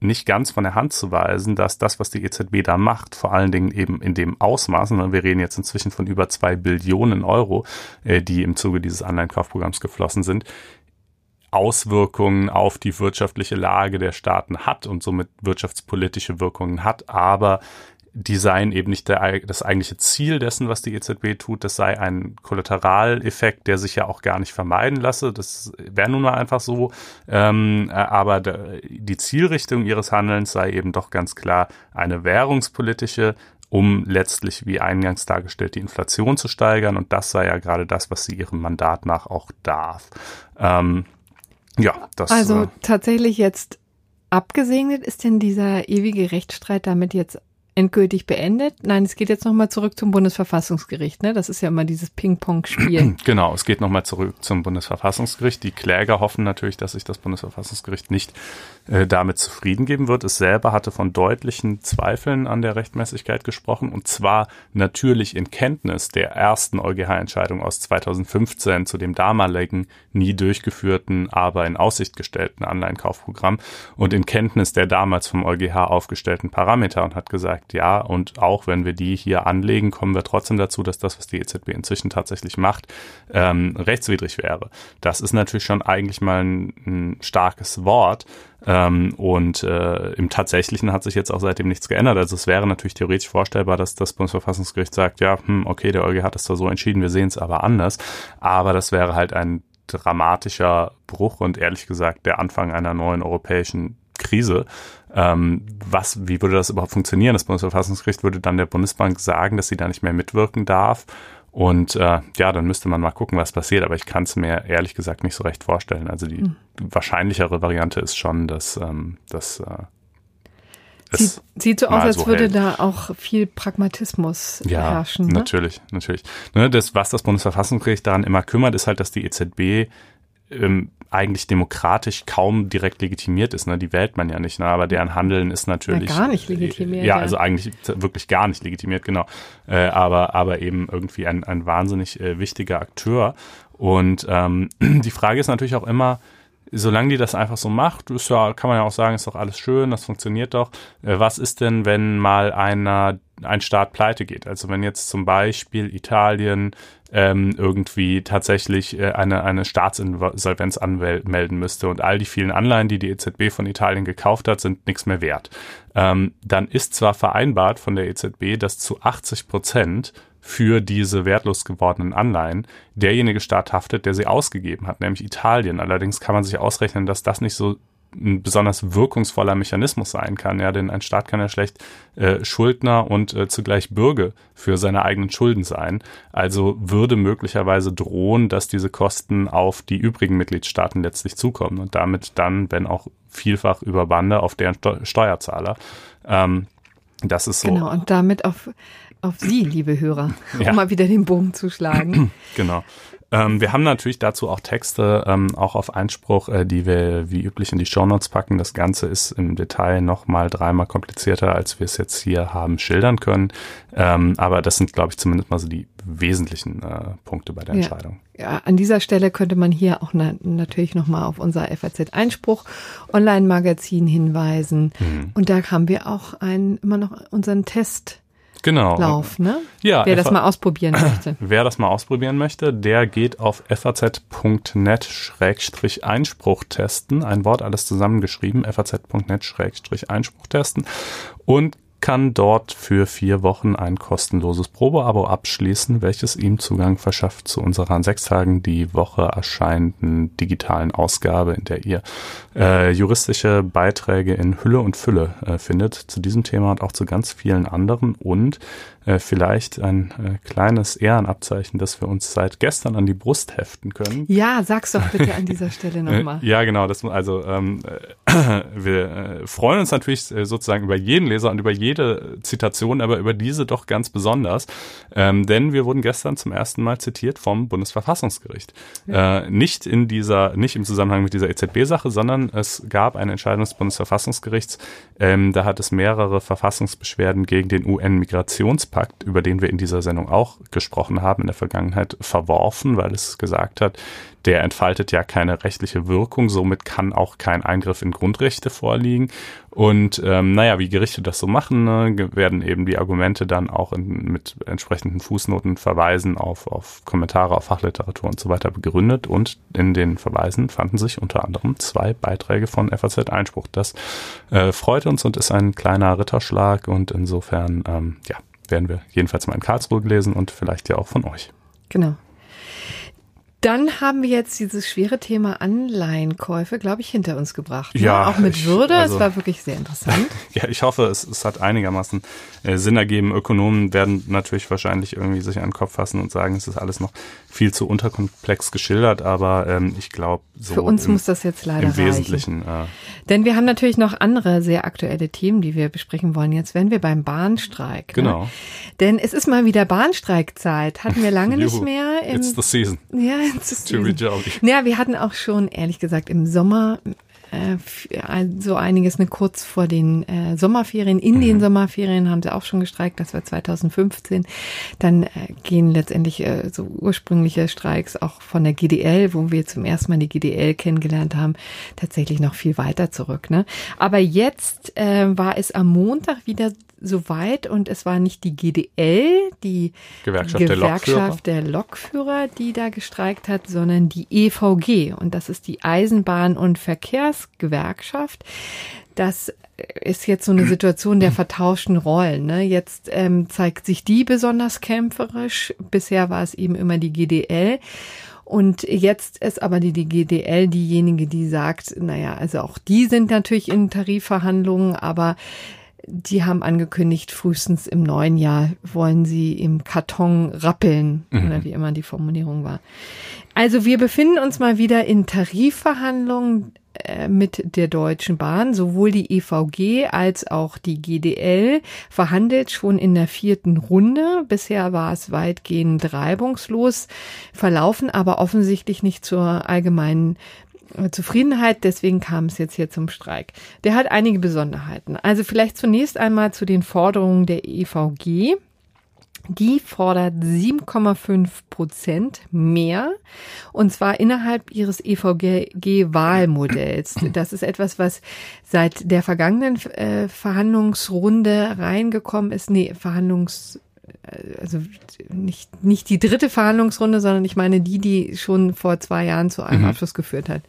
nicht ganz von der Hand zu weisen, dass das, was die EZB da macht, vor allen Dingen eben in dem Ausmaß, und wir reden jetzt inzwischen von über zwei Billionen Euro, äh, die im Zuge dieses Anleihenkaufprogramms geflossen sind, Auswirkungen auf die wirtschaftliche Lage der Staaten hat und somit wirtschaftspolitische Wirkungen hat, aber die seien eben nicht der, das eigentliche Ziel dessen, was die EZB tut. Das sei ein Kollateraleffekt, der sich ja auch gar nicht vermeiden lasse. Das wäre nun mal einfach so. Ähm, aber die Zielrichtung ihres Handelns sei eben doch ganz klar eine währungspolitische, um letztlich, wie eingangs dargestellt, die Inflation zu steigern. Und das sei ja gerade das, was sie ihrem Mandat nach auch darf. Ähm, ja, das. Also äh, tatsächlich jetzt abgesegnet ist denn dieser ewige Rechtsstreit damit jetzt endgültig beendet. Nein, es geht jetzt nochmal zurück zum Bundesverfassungsgericht. Ne? Das ist ja immer dieses Ping-Pong-Spiel. Genau, es geht nochmal zurück zum Bundesverfassungsgericht. Die Kläger hoffen natürlich, dass sich das Bundesverfassungsgericht nicht äh, damit zufrieden geben wird. Es selber hatte von deutlichen Zweifeln an der Rechtmäßigkeit gesprochen und zwar natürlich in Kenntnis der ersten EuGH-Entscheidung aus 2015 zu dem damaligen nie durchgeführten, aber in Aussicht gestellten Anleihenkaufprogramm und in Kenntnis der damals vom EuGH aufgestellten Parameter und hat gesagt, sagt, ja, und auch wenn wir die hier anlegen, kommen wir trotzdem dazu, dass das, was die EZB inzwischen tatsächlich macht, ähm, rechtswidrig wäre. Das ist natürlich schon eigentlich mal ein, ein starkes Wort. Ähm, und äh, im Tatsächlichen hat sich jetzt auch seitdem nichts geändert. Also es wäre natürlich theoretisch vorstellbar, dass das Bundesverfassungsgericht sagt, ja, hm, okay, der EuGH hat es zwar so entschieden, wir sehen es aber anders. Aber das wäre halt ein dramatischer Bruch und ehrlich gesagt der Anfang einer neuen europäischen Krise. Ähm, was, wie würde das überhaupt funktionieren? Das Bundesverfassungsgericht würde dann der Bundesbank sagen, dass sie da nicht mehr mitwirken darf. Und äh, ja, dann müsste man mal gucken, was passiert. Aber ich kann es mir ehrlich gesagt nicht so recht vorstellen. Also die mhm. wahrscheinlichere Variante ist schon, dass, ähm, dass äh, Sieht, sieht so aus, als so würde hält. da auch viel Pragmatismus ja, herrschen. Ne? natürlich, natürlich. Ne, das, was das Bundesverfassungsgericht daran immer kümmert, ist halt, dass die EZB ähm, eigentlich demokratisch kaum direkt legitimiert ist. Ne? Die wählt man ja nicht, ne? aber deren Handeln ist natürlich. Ja, gar nicht legitimiert. Ja, ja, also eigentlich wirklich gar nicht legitimiert, genau. Äh, aber, aber eben irgendwie ein, ein wahnsinnig äh, wichtiger Akteur. Und ähm, die Frage ist natürlich auch immer, solange die das einfach so macht, ist ja, kann man ja auch sagen, ist doch alles schön, das funktioniert doch. Äh, was ist denn, wenn mal einer, ein Staat pleite geht? Also wenn jetzt zum Beispiel Italien ähm, irgendwie tatsächlich äh, eine, eine Staatsinsolvenz anmelden müsste und all die vielen Anleihen, die die EZB von Italien gekauft hat, sind nichts mehr wert. Ähm, dann ist zwar vereinbart von der EZB, dass zu 80 Prozent für diese wertlos gewordenen Anleihen derjenige Staat haftet, der sie ausgegeben hat, nämlich Italien. Allerdings kann man sich ausrechnen, dass das nicht so ein besonders wirkungsvoller Mechanismus sein kann, ja, denn ein Staat kann ja schlecht äh, Schuldner und äh, zugleich Bürger für seine eigenen Schulden sein. Also würde möglicherweise drohen, dass diese Kosten auf die übrigen Mitgliedstaaten letztlich zukommen und damit dann, wenn auch vielfach über Bande, auf deren Steuerzahler. Ähm, das ist so. Genau, und damit auf auf Sie, liebe Hörer, ja. um mal wieder den Bogen zu schlagen. Genau. Ähm, wir haben natürlich dazu auch Texte, ähm, auch auf Einspruch, äh, die wir wie üblich in die Shownotes packen. Das Ganze ist im Detail nochmal dreimal komplizierter, als wir es jetzt hier haben schildern können. Ähm, aber das sind, glaube ich, zumindest mal so die wesentlichen äh, Punkte bei der ja. Entscheidung. Ja, an dieser Stelle könnte man hier auch na natürlich nochmal auf unser FAZ-Einspruch Online-Magazin hinweisen. Mhm. Und da haben wir auch einen, immer noch unseren Test genau. Lauf, ne? Ja. Wer das mal ausprobieren möchte. Wer das mal ausprobieren möchte, der geht auf faz.net-einspruch testen. Ein Wort alles zusammengeschrieben. faz.net-einspruch testen. Und kann dort für vier Wochen ein kostenloses Probeabo abschließen, welches ihm Zugang verschafft zu unserer an sechs Tagen. Die Woche erscheinenden digitalen Ausgabe, in der ihr äh, juristische Beiträge in Hülle und Fülle äh, findet zu diesem Thema und auch zu ganz vielen anderen. Und äh, vielleicht ein äh, kleines Ehrenabzeichen, das wir uns seit gestern an die Brust heften können. Ja, sag's doch bitte an dieser Stelle nochmal. ja, genau. Das, also ähm, äh, wir äh, freuen uns natürlich äh, sozusagen über jeden Leser und über jede Zitation, aber über diese doch ganz besonders, ähm, denn wir wurden gestern zum ersten Mal zitiert vom Bundesverfassungsgericht. Ja. Äh, nicht in dieser, nicht im Zusammenhang mit dieser EZB-Sache, sondern es gab eine Entscheidung des Bundesverfassungsgerichts. Ähm, da hat es mehrere Verfassungsbeschwerden gegen den UN-Migrationspakt Pakt, über den wir in dieser Sendung auch gesprochen haben in der Vergangenheit, verworfen, weil es gesagt hat, der entfaltet ja keine rechtliche Wirkung, somit kann auch kein Eingriff in Grundrechte vorliegen. Und ähm, naja, wie Gerichte das so machen, ne, werden eben die Argumente dann auch in, mit entsprechenden Fußnoten verweisen auf, auf Kommentare, auf Fachliteratur und so weiter begründet. Und in den Verweisen fanden sich unter anderem zwei Beiträge von FAZ Einspruch. Das äh, freut uns und ist ein kleiner Ritterschlag und insofern, ähm, ja, werden wir jedenfalls mal in Karlsruhe gelesen und vielleicht ja auch von euch. Genau. Dann haben wir jetzt dieses schwere Thema Anleihenkäufe, glaube ich, hinter uns gebracht. Ne? Ja. Auch mit ich, Würde. Also, es war wirklich sehr interessant. ja, ich hoffe, es, es hat einigermaßen äh, Sinn ergeben. Ökonomen werden natürlich wahrscheinlich irgendwie sich an den Kopf fassen und sagen, es ist alles noch viel zu unterkomplex geschildert, aber ähm, ich glaube, so für uns im, muss das jetzt leider im Wesentlichen. Äh, Denn wir haben natürlich noch andere sehr aktuelle Themen, die wir besprechen wollen. Jetzt wenn wir beim Bahnstreik. Ne? Genau. Ne? Denn es ist mal wieder Bahnstreikzeit. Hatten wir lange nicht mehr. Im, It's the season. Ja, it's the season. Ja, wir hatten auch schon ehrlich gesagt im Sommer so einiges ne, kurz vor den äh, Sommerferien. In mhm. den Sommerferien haben sie auch schon gestreikt, das war 2015. Dann äh, gehen letztendlich äh, so ursprüngliche Streiks auch von der GDL, wo wir zum ersten Mal die GDL kennengelernt haben, tatsächlich noch viel weiter zurück. Ne? Aber jetzt äh, war es am Montag wieder soweit und es war nicht die GDL, die Gewerkschaft, Gewerkschaft der, Lokführer. der, Lokführer. die da gestreikt hat, sondern die EVG und das ist die Eisenbahn- und Verkehrsgewerkschaft. Das ist jetzt so eine Situation der vertauschten Rollen. Ne? Jetzt ähm, zeigt sich die besonders kämpferisch. Bisher war es eben immer die GDL. Und jetzt ist aber die, die GDL diejenige, die sagt, naja, also auch die sind natürlich in Tarifverhandlungen, aber die haben angekündigt, frühestens im neuen Jahr wollen sie im Karton rappeln, mhm. oder wie immer die Formulierung war. Also wir befinden uns mal wieder in Tarifverhandlungen äh, mit der Deutschen Bahn. Sowohl die EVG als auch die GDL verhandelt schon in der vierten Runde. Bisher war es weitgehend reibungslos verlaufen, aber offensichtlich nicht zur allgemeinen Zufriedenheit, deswegen kam es jetzt hier zum Streik. Der hat einige Besonderheiten. Also vielleicht zunächst einmal zu den Forderungen der EVG. Die fordert 7,5 Prozent mehr und zwar innerhalb ihres EVG-Wahlmodells. Das ist etwas, was seit der vergangenen äh, Verhandlungsrunde reingekommen ist. Nee, Verhandlungs äh, also nicht, nicht die dritte Verhandlungsrunde, sondern ich meine die, die schon vor zwei Jahren zu einem mhm. Abschluss geführt hat.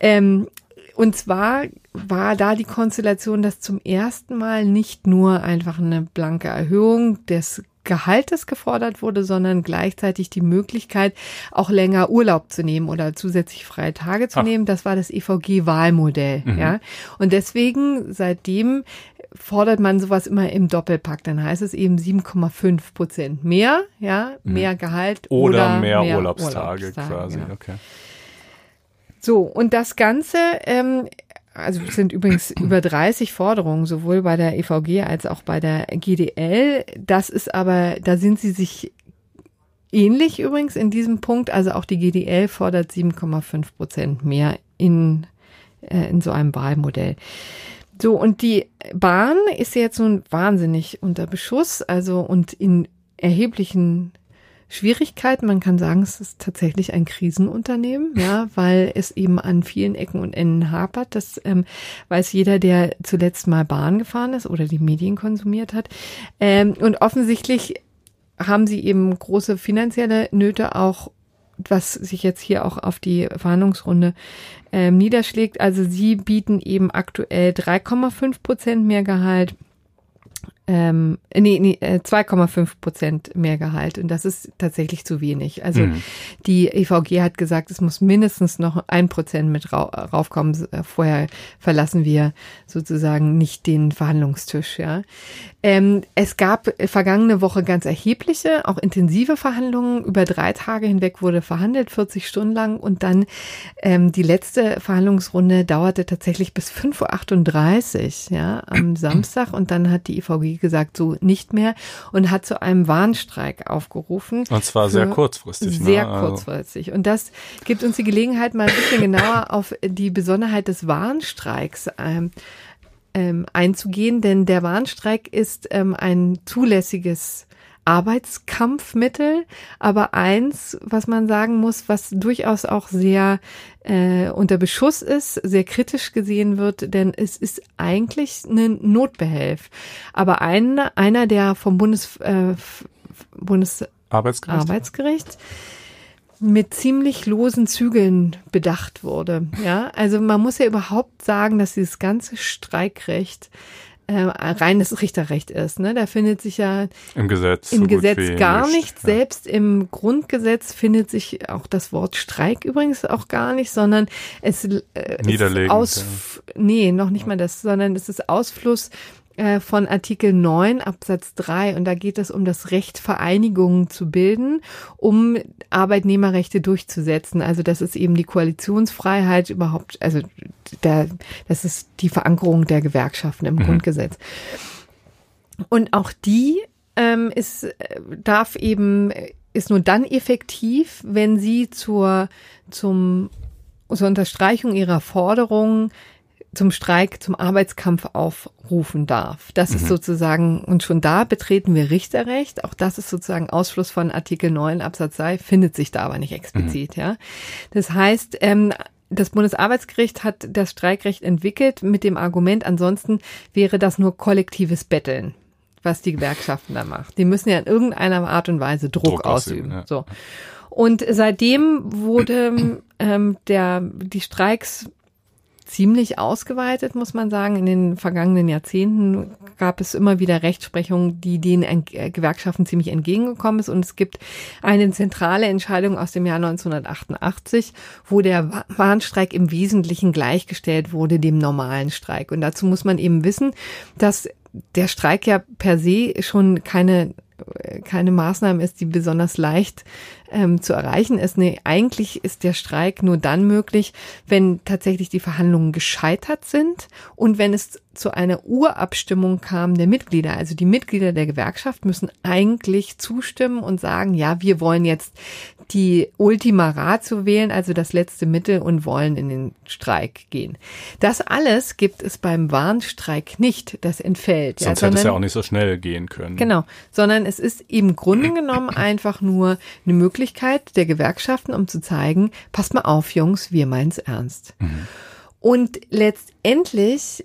Ähm, und zwar war da die Konstellation, dass zum ersten Mal nicht nur einfach eine blanke Erhöhung des Gehaltes gefordert wurde, sondern gleichzeitig die Möglichkeit, auch länger Urlaub zu nehmen oder zusätzlich freie Tage zu Ach. nehmen. Das war das EVG-Wahlmodell. Mhm. Ja. Und deswegen seitdem fordert man sowas immer im Doppelpack. Dann heißt es eben 7,5 Prozent mehr, ja, mhm. mehr Gehalt oder, oder mehr, mehr, Urlaubstage, Urlaubstage quasi. Ja. Okay. So, und das Ganze ähm, also es sind übrigens über 30 Forderungen, sowohl bei der EVG als auch bei der GDL. Das ist aber, da sind sie sich ähnlich übrigens in diesem Punkt. Also auch die GDL fordert 7,5 Prozent mehr in, äh, in so einem Wahlmodell. So, und die Bahn ist jetzt nun wahnsinnig unter Beschuss, also und in erheblichen Schwierigkeiten. Man kann sagen, es ist tatsächlich ein Krisenunternehmen, ja, weil es eben an vielen Ecken und Enden hapert. Das ähm, weiß jeder, der zuletzt mal Bahn gefahren ist oder die Medien konsumiert hat. Ähm, und offensichtlich haben sie eben große finanzielle Nöte auch was sich jetzt hier auch auf die Verhandlungsrunde ähm, niederschlägt. Also sie bieten eben aktuell 3,5 Prozent mehr Gehalt ähm, nee, nee, 2,5 äh, Prozent mehr Gehalt. Und das ist tatsächlich zu wenig. Also mhm. die EVG hat gesagt, es muss mindestens noch ein Prozent mit raufkommen. Äh, vorher verlassen wir sozusagen nicht den Verhandlungstisch. Ja. Ähm, es gab vergangene Woche ganz erhebliche, auch intensive Verhandlungen. Über drei Tage hinweg wurde verhandelt, 40 Stunden lang. Und dann ähm, die letzte Verhandlungsrunde dauerte tatsächlich bis 5.38 Uhr ja, am Samstag. Und dann hat die EVG gesagt, so nicht mehr und hat zu einem Warnstreik aufgerufen. Und zwar sehr kurzfristig. Ne? Sehr ne? kurzfristig. Und das gibt uns die Gelegenheit, mal ein bisschen genauer auf die Besonderheit des Warnstreiks ähm, ähm, einzugehen, denn der Warnstreik ist ähm, ein zulässiges Arbeitskampfmittel, aber eins, was man sagen muss, was durchaus auch sehr äh, unter Beschuss ist, sehr kritisch gesehen wird, denn es ist eigentlich ein Notbehelf. Aber ein, einer, der vom Bundes, äh, Bundesarbeitsgericht Arbeitsgericht mit ziemlich losen Zügeln bedacht wurde. Ja, also man muss ja überhaupt sagen, dass dieses ganze Streikrecht äh, reines Richterrecht ist. Ne? Da findet sich ja im Gesetz, im so Gesetz gar nicht. nichts. Ja. Selbst im Grundgesetz findet sich auch das Wort Streik übrigens auch gar nicht, sondern es äh, ist aus, ja. nee, noch nicht mal das, sondern es ist Ausfluss äh, von Artikel 9 Absatz 3 und da geht es um das Recht, Vereinigungen zu bilden, um Arbeitnehmerrechte durchzusetzen. Also das ist eben die Koalitionsfreiheit überhaupt, also da, das ist die Verankerung der Gewerkschaften im mhm. Grundgesetz. Und auch die ähm, ist, darf eben, ist nur dann effektiv, wenn sie zur, zum, zur Unterstreichung ihrer Forderungen zum Streik, zum Arbeitskampf aufrufen darf. Das mhm. ist sozusagen, und schon da betreten wir Richterrecht. Auch das ist sozusagen Ausschluss von Artikel 9 Absatz 2, findet sich da aber nicht explizit, mhm. ja. Das heißt, ähm, das Bundesarbeitsgericht hat das Streikrecht entwickelt mit dem Argument, ansonsten wäre das nur kollektives Betteln, was die Gewerkschaften da macht. Die müssen ja in irgendeiner Art und Weise Druck, Druck ausüben. ausüben ja. So. Und seitdem wurde ähm, der, die Streiks ziemlich ausgeweitet, muss man sagen. In den vergangenen Jahrzehnten gab es immer wieder Rechtsprechung, die den äh, Gewerkschaften ziemlich entgegengekommen ist. Und es gibt eine zentrale Entscheidung aus dem Jahr 1988, wo der Warnstreik im Wesentlichen gleichgestellt wurde dem normalen Streik. Und dazu muss man eben wissen, dass der Streik ja per se schon keine keine Maßnahme ist, die besonders leicht ähm, zu erreichen ist. Nee, eigentlich ist der Streik nur dann möglich, wenn tatsächlich die Verhandlungen gescheitert sind und wenn es zu einer Urabstimmung kam der Mitglieder. Also die Mitglieder der Gewerkschaft müssen eigentlich zustimmen und sagen, ja, wir wollen jetzt die Ultima Ratio wählen, also das letzte Mittel und wollen in den Streik gehen. Das alles gibt es beim Warnstreik nicht. Das entfällt. Sonst ja, hätte es ja auch nicht so schnell gehen können. Genau, sondern es ist im Grunde genommen einfach nur eine Möglichkeit der Gewerkschaften, um zu zeigen, passt mal auf, Jungs, wir meinen's ernst. Mhm. Und letztendlich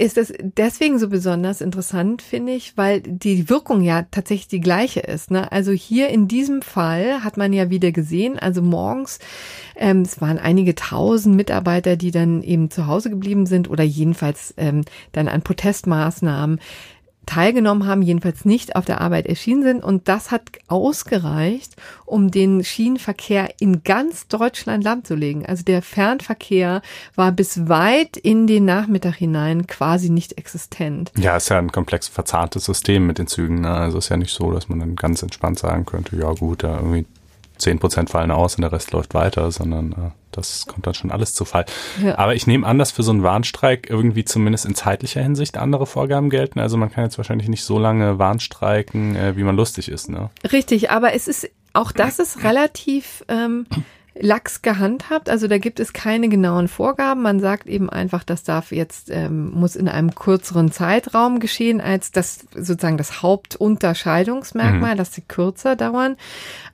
ist das deswegen so besonders interessant, finde ich, weil die Wirkung ja tatsächlich die gleiche ist. Ne? Also hier in diesem Fall hat man ja wieder gesehen, also morgens, ähm, es waren einige tausend Mitarbeiter, die dann eben zu Hause geblieben sind oder jedenfalls ähm, dann an Protestmaßnahmen teilgenommen haben, jedenfalls nicht auf der Arbeit erschienen sind. Und das hat ausgereicht, um den Schienenverkehr in ganz Deutschland lahmzulegen. Also der Fernverkehr war bis weit in den Nachmittag hinein quasi nicht existent. Ja, ist ja ein komplex verzahntes System mit den Zügen. Ne? Also ist ja nicht so, dass man dann ganz entspannt sagen könnte, ja gut, da irgendwie zehn Prozent fallen aus und der Rest läuft weiter, sondern äh, das kommt dann schon alles zu Fall. Ja. Aber ich nehme an, dass für so einen Warnstreik irgendwie zumindest in zeitlicher Hinsicht andere Vorgaben gelten. Also man kann jetzt wahrscheinlich nicht so lange Warnstreiken, äh, wie man lustig ist. Ne? Richtig, aber es ist auch das ist relativ ähm, lax gehandhabt. Also da gibt es keine genauen Vorgaben. Man sagt eben einfach, das darf jetzt, ähm, muss in einem kürzeren Zeitraum geschehen, als das sozusagen das Hauptunterscheidungsmerkmal, mhm. dass sie kürzer dauern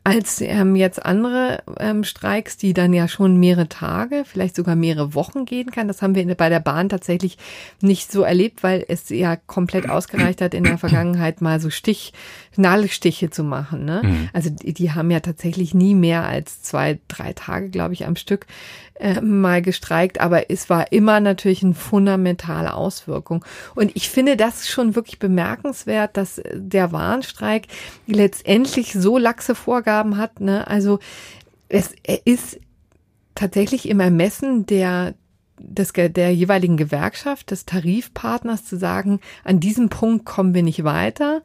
als ähm, jetzt andere ähm, Streiks, die dann ja schon mehrere Tage, vielleicht sogar mehrere Wochen gehen kann. Das haben wir bei der Bahn tatsächlich nicht so erlebt, weil es ja komplett ausgereicht hat, in der Vergangenheit mal so Stich, Nadelstiche zu machen. Ne? Mhm. Also die, die haben ja tatsächlich nie mehr als zwei, drei Tage, glaube ich, am Stück äh, mal gestreikt, aber es war immer natürlich eine fundamentale Auswirkung. Und ich finde das schon wirklich bemerkenswert, dass der Warnstreik letztendlich so laxe Vorgaben hat. Ne? Also es ist tatsächlich im Ermessen der des, der jeweiligen Gewerkschaft, des Tarifpartners zu sagen, an diesem Punkt kommen wir nicht weiter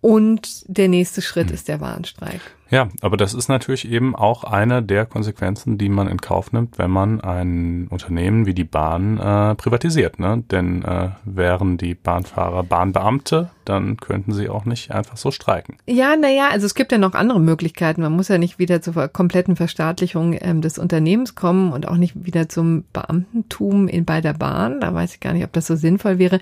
und der nächste Schritt hm. ist der Warnstreik. Ja, aber das ist natürlich eben auch eine der Konsequenzen, die man in Kauf nimmt, wenn man ein Unternehmen wie die Bahn äh, privatisiert. Ne? Denn äh, wären die Bahnfahrer Bahnbeamte, dann könnten sie auch nicht einfach so streiken. Ja, naja, also es gibt ja noch andere Möglichkeiten. Man muss ja nicht wieder zur kompletten Verstaatlichung ähm, des Unternehmens kommen und auch nicht wieder zum Beamtentum in, bei der Bahn. Da weiß ich gar nicht, ob das so sinnvoll wäre.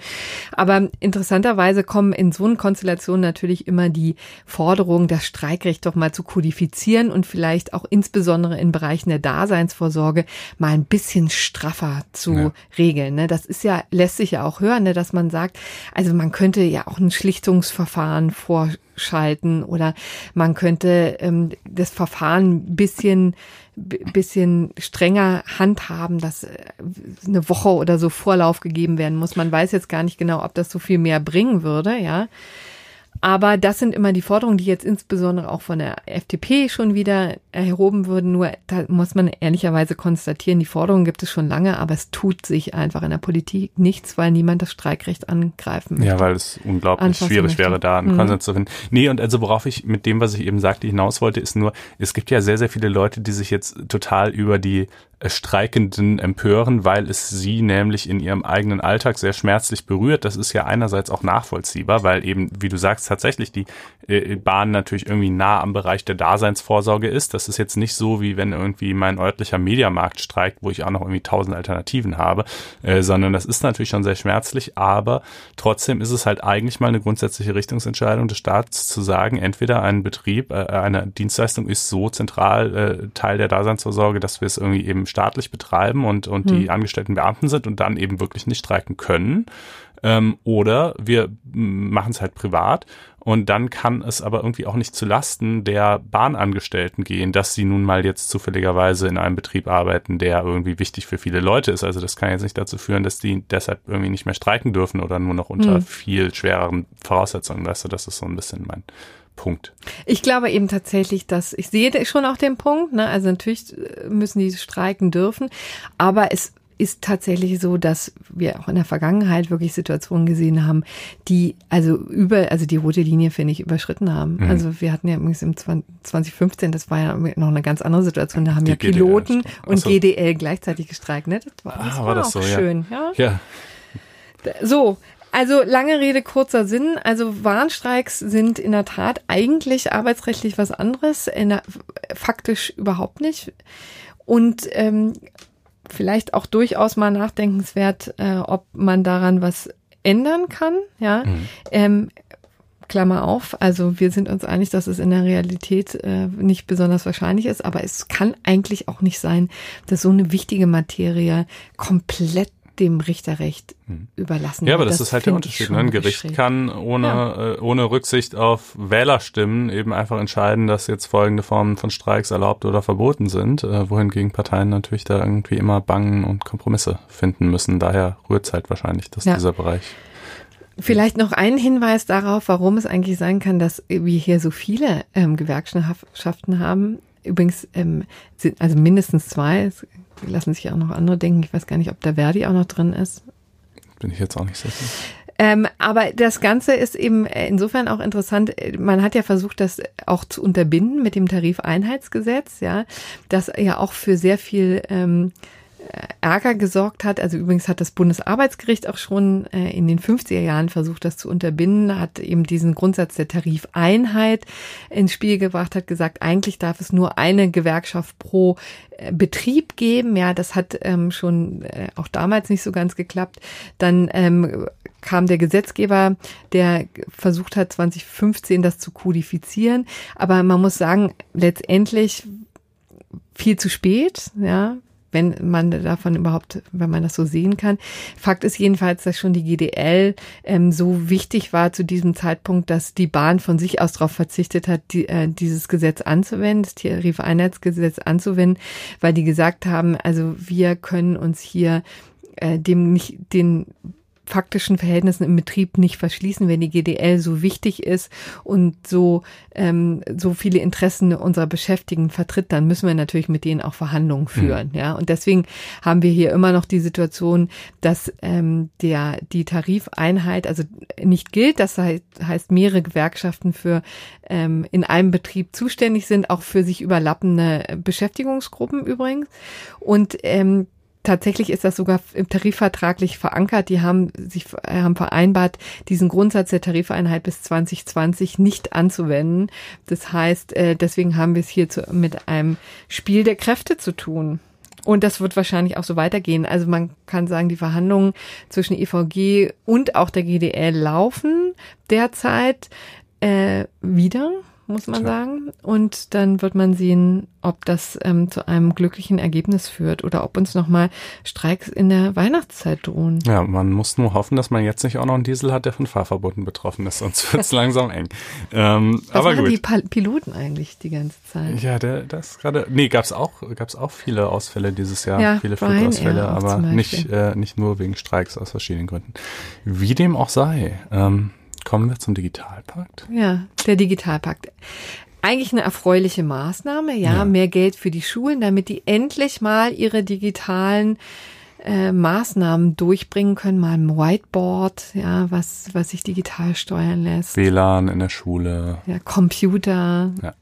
Aber interessanterweise kommen in so einer Konstellation natürlich immer die Forderungen, das Streikrecht doch mal zu kodifizieren und vielleicht auch insbesondere in Bereichen der Daseinsvorsorge mal ein bisschen straffer zu ja. regeln. Ne? Das ist ja, lässt sich ja auch hören, ne, dass man sagt, also man könnte ja auch ein Schlichtungsverfahren vorschalten oder man könnte ähm, das Verfahren ein bisschen bisschen strenger handhaben, dass äh, eine Woche oder so Vorlauf gegeben werden muss. Man weiß jetzt gar nicht genau, ob das so viel mehr bringen würde, ja. Aber das sind immer die Forderungen, die jetzt insbesondere auch von der FDP schon wieder erhoben würden. Nur da muss man ehrlicherweise konstatieren, die Forderungen gibt es schon lange, aber es tut sich einfach in der Politik nichts, weil niemand das Streikrecht angreifen möchte. Ja, weil es unglaublich schwierig möchte. wäre, da einen mhm. Konsens zu finden. Nee, und also worauf ich mit dem, was ich eben sagte, hinaus wollte, ist nur, es gibt ja sehr, sehr viele Leute, die sich jetzt total über die Streikenden empören, weil es sie nämlich in ihrem eigenen Alltag sehr schmerzlich berührt. Das ist ja einerseits auch nachvollziehbar, weil eben, wie du sagst, tatsächlich die äh, Bahn natürlich irgendwie nah am Bereich der Daseinsvorsorge ist. Das ist jetzt nicht so, wie wenn irgendwie mein örtlicher Mediamarkt streikt, wo ich auch noch irgendwie tausend Alternativen habe, äh, sondern das ist natürlich schon sehr schmerzlich, aber trotzdem ist es halt eigentlich mal eine grundsätzliche Richtungsentscheidung des Staats zu sagen, entweder ein Betrieb, äh, eine Dienstleistung ist so zentral äh, Teil der Daseinsvorsorge, dass wir es irgendwie eben staatlich betreiben und, und hm. die angestellten Beamten sind und dann eben wirklich nicht streiken können. Ähm, oder wir machen es halt privat und dann kann es aber irgendwie auch nicht zu Lasten der Bahnangestellten gehen, dass sie nun mal jetzt zufälligerweise in einem Betrieb arbeiten, der irgendwie wichtig für viele Leute ist. Also das kann jetzt nicht dazu führen, dass die deshalb irgendwie nicht mehr streiken dürfen oder nur noch unter hm. viel schwereren Voraussetzungen. Weißt du, das ist so ein bisschen mein Punkt. Ich glaube eben tatsächlich, dass ich sehe schon auch den Punkt. Ne? Also natürlich äh, müssen die streiken dürfen, aber es ist tatsächlich so, dass wir auch in der Vergangenheit wirklich Situationen gesehen haben, die also über, also die rote Linie, finde ich, überschritten haben. Mhm. Also wir hatten ja übrigens im 2015, das war ja noch eine ganz andere Situation, da haben die ja Piloten GDL, und GDL gleichzeitig gestreikt. Ne? Das war, das ah, war, war das auch so, schön. Ja. ja. So, also lange Rede, kurzer Sinn. Also Warnstreiks sind in der Tat eigentlich arbeitsrechtlich was anderes, der, faktisch überhaupt nicht. Und ähm, vielleicht auch durchaus mal nachdenkenswert, äh, ob man daran was ändern kann. Ja, mhm. ähm, Klammer auf. Also wir sind uns einig, dass es in der Realität äh, nicht besonders wahrscheinlich ist, aber es kann eigentlich auch nicht sein, dass so eine wichtige Materie komplett dem Richterrecht hm. überlassen. Ja, aber das, das ist halt der Unterschied. Ne? Ein Gericht kann ohne, ja. äh, ohne Rücksicht auf Wählerstimmen eben einfach entscheiden, dass jetzt folgende Formen von Streiks erlaubt oder verboten sind, äh, wohingegen Parteien natürlich da irgendwie immer bangen und Kompromisse finden müssen. Daher rührt es halt wahrscheinlich, dass ja. dieser Bereich Vielleicht noch ein Hinweis darauf, warum es eigentlich sein kann, dass wir hier so viele ähm, Gewerkschaften haben. Übrigens ähm, sind also mindestens zwei. Es lassen sich auch noch andere denken. Ich weiß gar nicht, ob der Verdi auch noch drin ist. Bin ich jetzt auch nicht sicher. Ähm, aber das Ganze ist eben insofern auch interessant. Man hat ja versucht, das auch zu unterbinden mit dem Tarifeinheitsgesetz, ja, das ja auch für sehr viel ähm, Ärger gesorgt hat. Also übrigens hat das Bundesarbeitsgericht auch schon äh, in den 50er Jahren versucht, das zu unterbinden, hat eben diesen Grundsatz der Tarifeinheit ins Spiel gebracht, hat gesagt, eigentlich darf es nur eine Gewerkschaft pro äh, Betrieb geben. Ja, das hat ähm, schon äh, auch damals nicht so ganz geklappt. Dann ähm, kam der Gesetzgeber, der versucht hat, 2015 das zu kodifizieren. Aber man muss sagen, letztendlich viel zu spät, ja, wenn man davon überhaupt, wenn man das so sehen kann. Fakt ist jedenfalls, dass schon die GDL ähm, so wichtig war zu diesem Zeitpunkt, dass die Bahn von sich aus darauf verzichtet hat, die, äh, dieses Gesetz anzuwenden, das Tarifeinheitsgesetz anzuwenden, weil die gesagt haben, also wir können uns hier äh, dem nicht den faktischen Verhältnissen im Betrieb nicht verschließen, wenn die GDL so wichtig ist und so, ähm, so viele Interessen unserer Beschäftigten vertritt, dann müssen wir natürlich mit denen auch Verhandlungen mhm. führen. Mhm. Ja, und deswegen haben wir hier immer noch die Situation, dass ähm, der, die Tarifeinheit also nicht gilt. Das heißt, heißt mehrere Gewerkschaften für ähm, in einem Betrieb zuständig sind, auch für sich überlappende Beschäftigungsgruppen übrigens. Und ähm, tatsächlich ist das sogar im tarifvertraglich verankert. Die haben sich äh, haben vereinbart, diesen Grundsatz der Tarifeinheit bis 2020 nicht anzuwenden. Das heißt, äh, deswegen haben wir es hier zu, mit einem Spiel der Kräfte zu tun. Und das wird wahrscheinlich auch so weitergehen. Also man kann sagen, die Verhandlungen zwischen EVG und auch der GDL laufen derzeit äh, wieder muss man Klar. sagen. Und dann wird man sehen, ob das ähm, zu einem glücklichen Ergebnis führt oder ob uns nochmal Streiks in der Weihnachtszeit drohen. Ja, man muss nur hoffen, dass man jetzt nicht auch noch einen Diesel hat, der von Fahrverboten betroffen ist, sonst wird es langsam eng. Ähm, Was aber machen gut. die pa Piloten eigentlich die ganze Zeit? Ja, der, das gerade. Nee, gab's auch, gab's auch viele Ausfälle dieses Jahr, ja, viele Flugausfälle, aber nicht, äh, nicht nur wegen Streiks aus verschiedenen Gründen. Wie dem auch sei. Ähm, Kommen wir zum Digitalpakt. Ja, der Digitalpakt. Eigentlich eine erfreuliche Maßnahme, ja, ja. mehr Geld für die Schulen, damit die endlich mal ihre digitalen äh, Maßnahmen durchbringen können, mal ein Whiteboard, ja, was, was sich digital steuern lässt. WLAN in der Schule. Ja, Computer. Ja.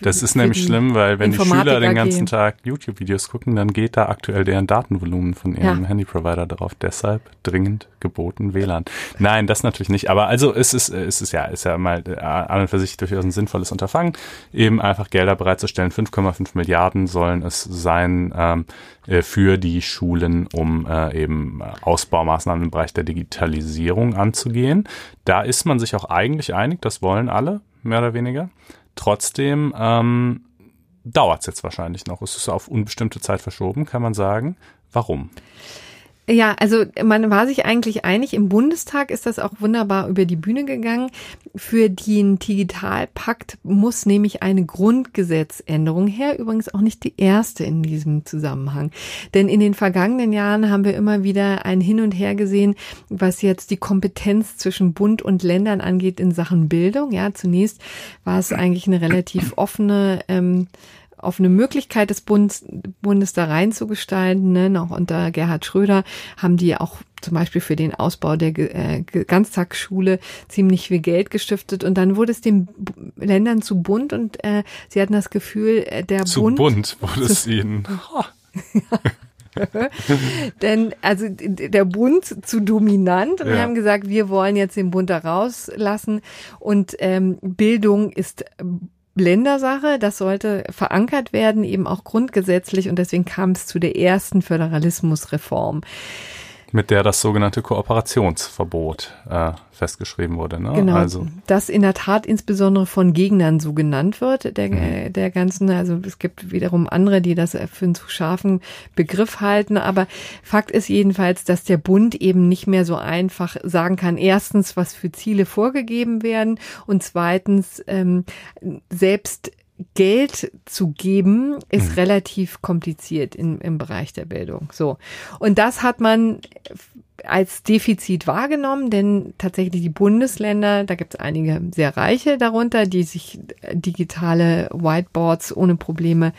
Das ist nämlich schlimm, weil wenn die Schüler den ganzen Tag YouTube-Videos gucken, dann geht da aktuell deren Datenvolumen von ihrem ja. Handyprovider drauf. Deshalb dringend geboten WLAN. Nein, das natürlich nicht. Aber also es ist, es ist ja, ist ja mal äh, an und für sich durchaus ein sinnvolles Unterfangen, eben einfach Gelder bereitzustellen. 5,5 Milliarden sollen es sein ähm, äh, für die Schulen, um äh, eben Ausbaumaßnahmen im Bereich der Digitalisierung anzugehen. Da ist man sich auch eigentlich einig, das wollen alle, mehr oder weniger. Trotzdem ähm, dauert es jetzt wahrscheinlich noch. Es ist auf unbestimmte Zeit verschoben, kann man sagen. Warum? Ja, also man war sich eigentlich einig, im Bundestag ist das auch wunderbar über die Bühne gegangen. Für den Digitalpakt muss nämlich eine Grundgesetzänderung her, übrigens auch nicht die erste in diesem Zusammenhang. Denn in den vergangenen Jahren haben wir immer wieder ein Hin und Her gesehen, was jetzt die Kompetenz zwischen Bund und Ländern angeht in Sachen Bildung. Ja, zunächst war es eigentlich eine relativ offene ähm, auf eine Möglichkeit des Bundes, Bundes da reinzugestalten. Ne? Noch unter Gerhard Schröder haben die auch zum Beispiel für den Ausbau der äh, Ganztagsschule ziemlich viel Geld gestiftet und dann wurde es den Ländern zu bunt und äh, sie hatten das Gefühl, äh, der zu Bund bunt wurde es ihnen. Denn also der Bund zu dominant und ja. wir haben gesagt, wir wollen jetzt den Bund da rauslassen und ähm, Bildung ist Ländersache, das sollte verankert werden, eben auch grundgesetzlich. Und deswegen kam es zu der ersten Föderalismusreform mit der das sogenannte Kooperationsverbot äh, festgeschrieben wurde. Ne? Genau, also. das in der Tat insbesondere von Gegnern so genannt wird, der, mhm. der ganzen, also es gibt wiederum andere, die das für einen zu scharfen Begriff halten, aber Fakt ist jedenfalls, dass der Bund eben nicht mehr so einfach sagen kann, erstens, was für Ziele vorgegeben werden und zweitens ähm, selbst Geld zu geben, ist mhm. relativ kompliziert im, im Bereich der Bildung. So. Und das hat man als Defizit wahrgenommen, denn tatsächlich die Bundesländer, da gibt es einige sehr reiche darunter, die sich digitale Whiteboards ohne Probleme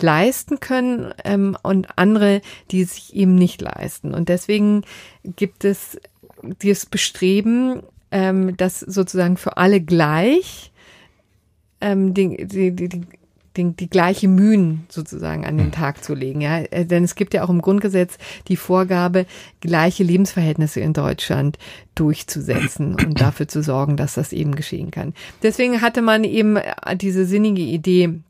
leisten können ähm, und andere, die sich eben nicht leisten. Und deswegen gibt es dieses Bestreben, ähm, das sozusagen für alle gleich ähm, die, die, die, die, die gleiche Mühen sozusagen an den hm. Tag zu legen. Ja, äh, denn es gibt ja auch im Grundgesetz die Vorgabe, gleiche Lebensverhältnisse in Deutschland durchzusetzen und dafür zu sorgen, dass das eben geschehen kann. Deswegen hatte man eben diese sinnige Idee,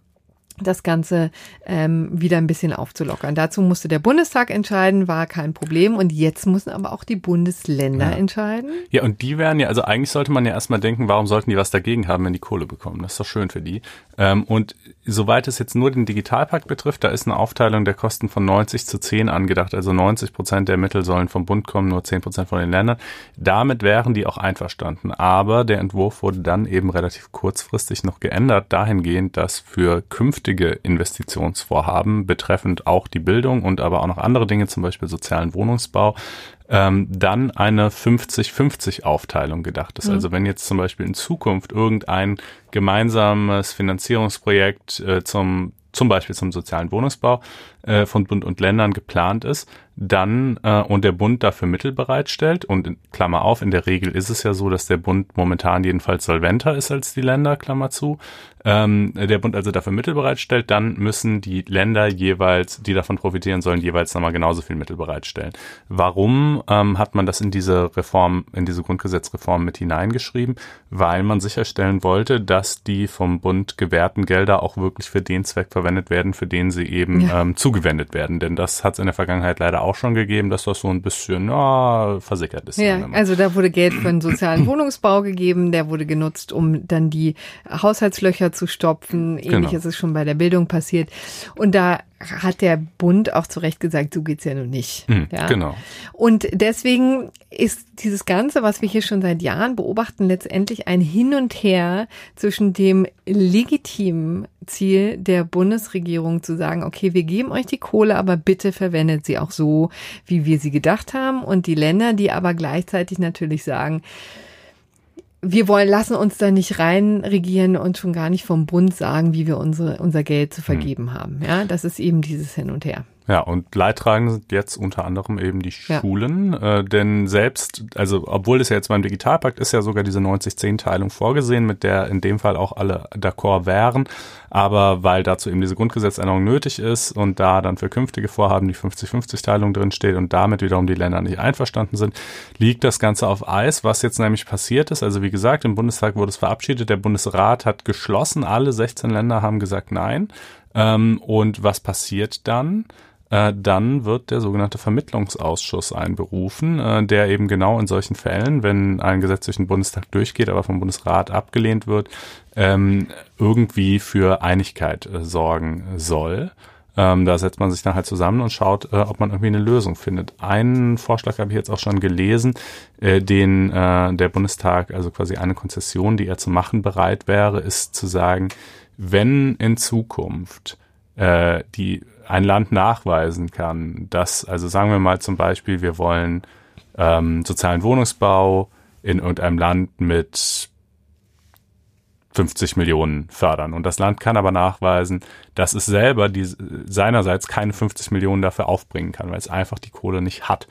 das Ganze ähm, wieder ein bisschen aufzulockern. Dazu musste der Bundestag entscheiden, war kein Problem. Und jetzt müssen aber auch die Bundesländer ja. entscheiden. Ja, und die werden ja, also eigentlich sollte man ja erstmal denken, warum sollten die was dagegen haben, wenn die Kohle bekommen? Das ist doch schön für die. Ähm, und soweit es jetzt nur den Digitalpakt betrifft, da ist eine Aufteilung der Kosten von 90 zu 10 angedacht. Also 90 Prozent der Mittel sollen vom Bund kommen, nur 10 Prozent von den Ländern. Damit wären die auch einverstanden. Aber der Entwurf wurde dann eben relativ kurzfristig noch geändert, dahingehend, dass für künftige künftige Investitionsvorhaben betreffend auch die Bildung und aber auch noch andere Dinge, zum Beispiel sozialen Wohnungsbau, ähm, dann eine 50-50 Aufteilung gedacht ist. Mhm. Also wenn jetzt zum Beispiel in Zukunft irgendein gemeinsames Finanzierungsprojekt äh, zum zum Beispiel zum sozialen Wohnungsbau äh, von Bund und Ländern geplant ist, dann äh, und der Bund dafür Mittel bereitstellt und in, Klammer auf, in der Regel ist es ja so, dass der Bund momentan jedenfalls solventer ist als die Länder, Klammer zu, ähm, der Bund also dafür Mittel bereitstellt, dann müssen die Länder jeweils, die davon profitieren sollen, jeweils nochmal genauso viel Mittel bereitstellen. Warum ähm, hat man das in diese Reform, in diese Grundgesetzreform mit hineingeschrieben? Weil man sicherstellen wollte, dass die vom Bund gewährten Gelder auch wirklich für den Zweck verwendet werden, für den sie eben ja. ähm, zugewendet werden. Denn das hat es in der Vergangenheit leider auch schon gegeben, dass das so ein bisschen na, versickert ist. Ja, also da wurde Geld für einen sozialen Wohnungsbau gegeben, der wurde genutzt, um dann die Haushaltslöcher zu stopfen. Ähnlich genau. ist es schon bei der Bildung passiert. Und da hat der Bund auch zu Recht gesagt, so geht's ja nun nicht. Mhm, ja. Genau. Und deswegen ist dieses Ganze, was wir hier schon seit Jahren beobachten, letztendlich ein Hin und Her zwischen dem legitimen Ziel der Bundesregierung zu sagen, okay, wir geben euch die Kohle, aber bitte verwendet sie auch so, wie wir sie gedacht haben. Und die Länder, die aber gleichzeitig natürlich sagen, wir wollen, lassen uns da nicht reinregieren und schon gar nicht vom Bund sagen, wie wir unsere, unser Geld zu vergeben hm. haben. Ja, das ist eben dieses Hin und Her. Ja, und Leidtragend sind jetzt unter anderem eben die Schulen, ja. äh, denn selbst, also obwohl es ja jetzt beim Digitalpakt ist ja sogar diese 90-10-Teilung vorgesehen, mit der in dem Fall auch alle d'accord wären, aber weil dazu eben diese Grundgesetzänderung nötig ist und da dann für künftige Vorhaben die 50-50-Teilung drin steht und damit wiederum die Länder nicht einverstanden sind, liegt das Ganze auf Eis, was jetzt nämlich passiert ist. Also wie gesagt, im Bundestag wurde es verabschiedet, der Bundesrat hat geschlossen, alle 16 Länder haben gesagt nein. Ähm, und was passiert dann? Äh, dann wird der sogenannte Vermittlungsausschuss einberufen, äh, der eben genau in solchen Fällen, wenn ein Gesetz durch den Bundestag durchgeht, aber vom Bundesrat abgelehnt wird, ähm, irgendwie für Einigkeit äh, sorgen soll. Ähm, da setzt man sich dann halt zusammen und schaut, ob man irgendwie eine Lösung findet. Einen Vorschlag habe ich jetzt auch schon gelesen, den der Bundestag, also quasi eine Konzession, die er zu machen bereit wäre, ist zu sagen, wenn in Zukunft die ein Land nachweisen kann, dass, also sagen wir mal zum Beispiel, wir wollen ähm, sozialen Wohnungsbau in irgendeinem Land mit 50 Millionen fördern. Und das Land kann aber nachweisen, dass es selber die, seinerseits keine 50 Millionen dafür aufbringen kann, weil es einfach die Kohle nicht hat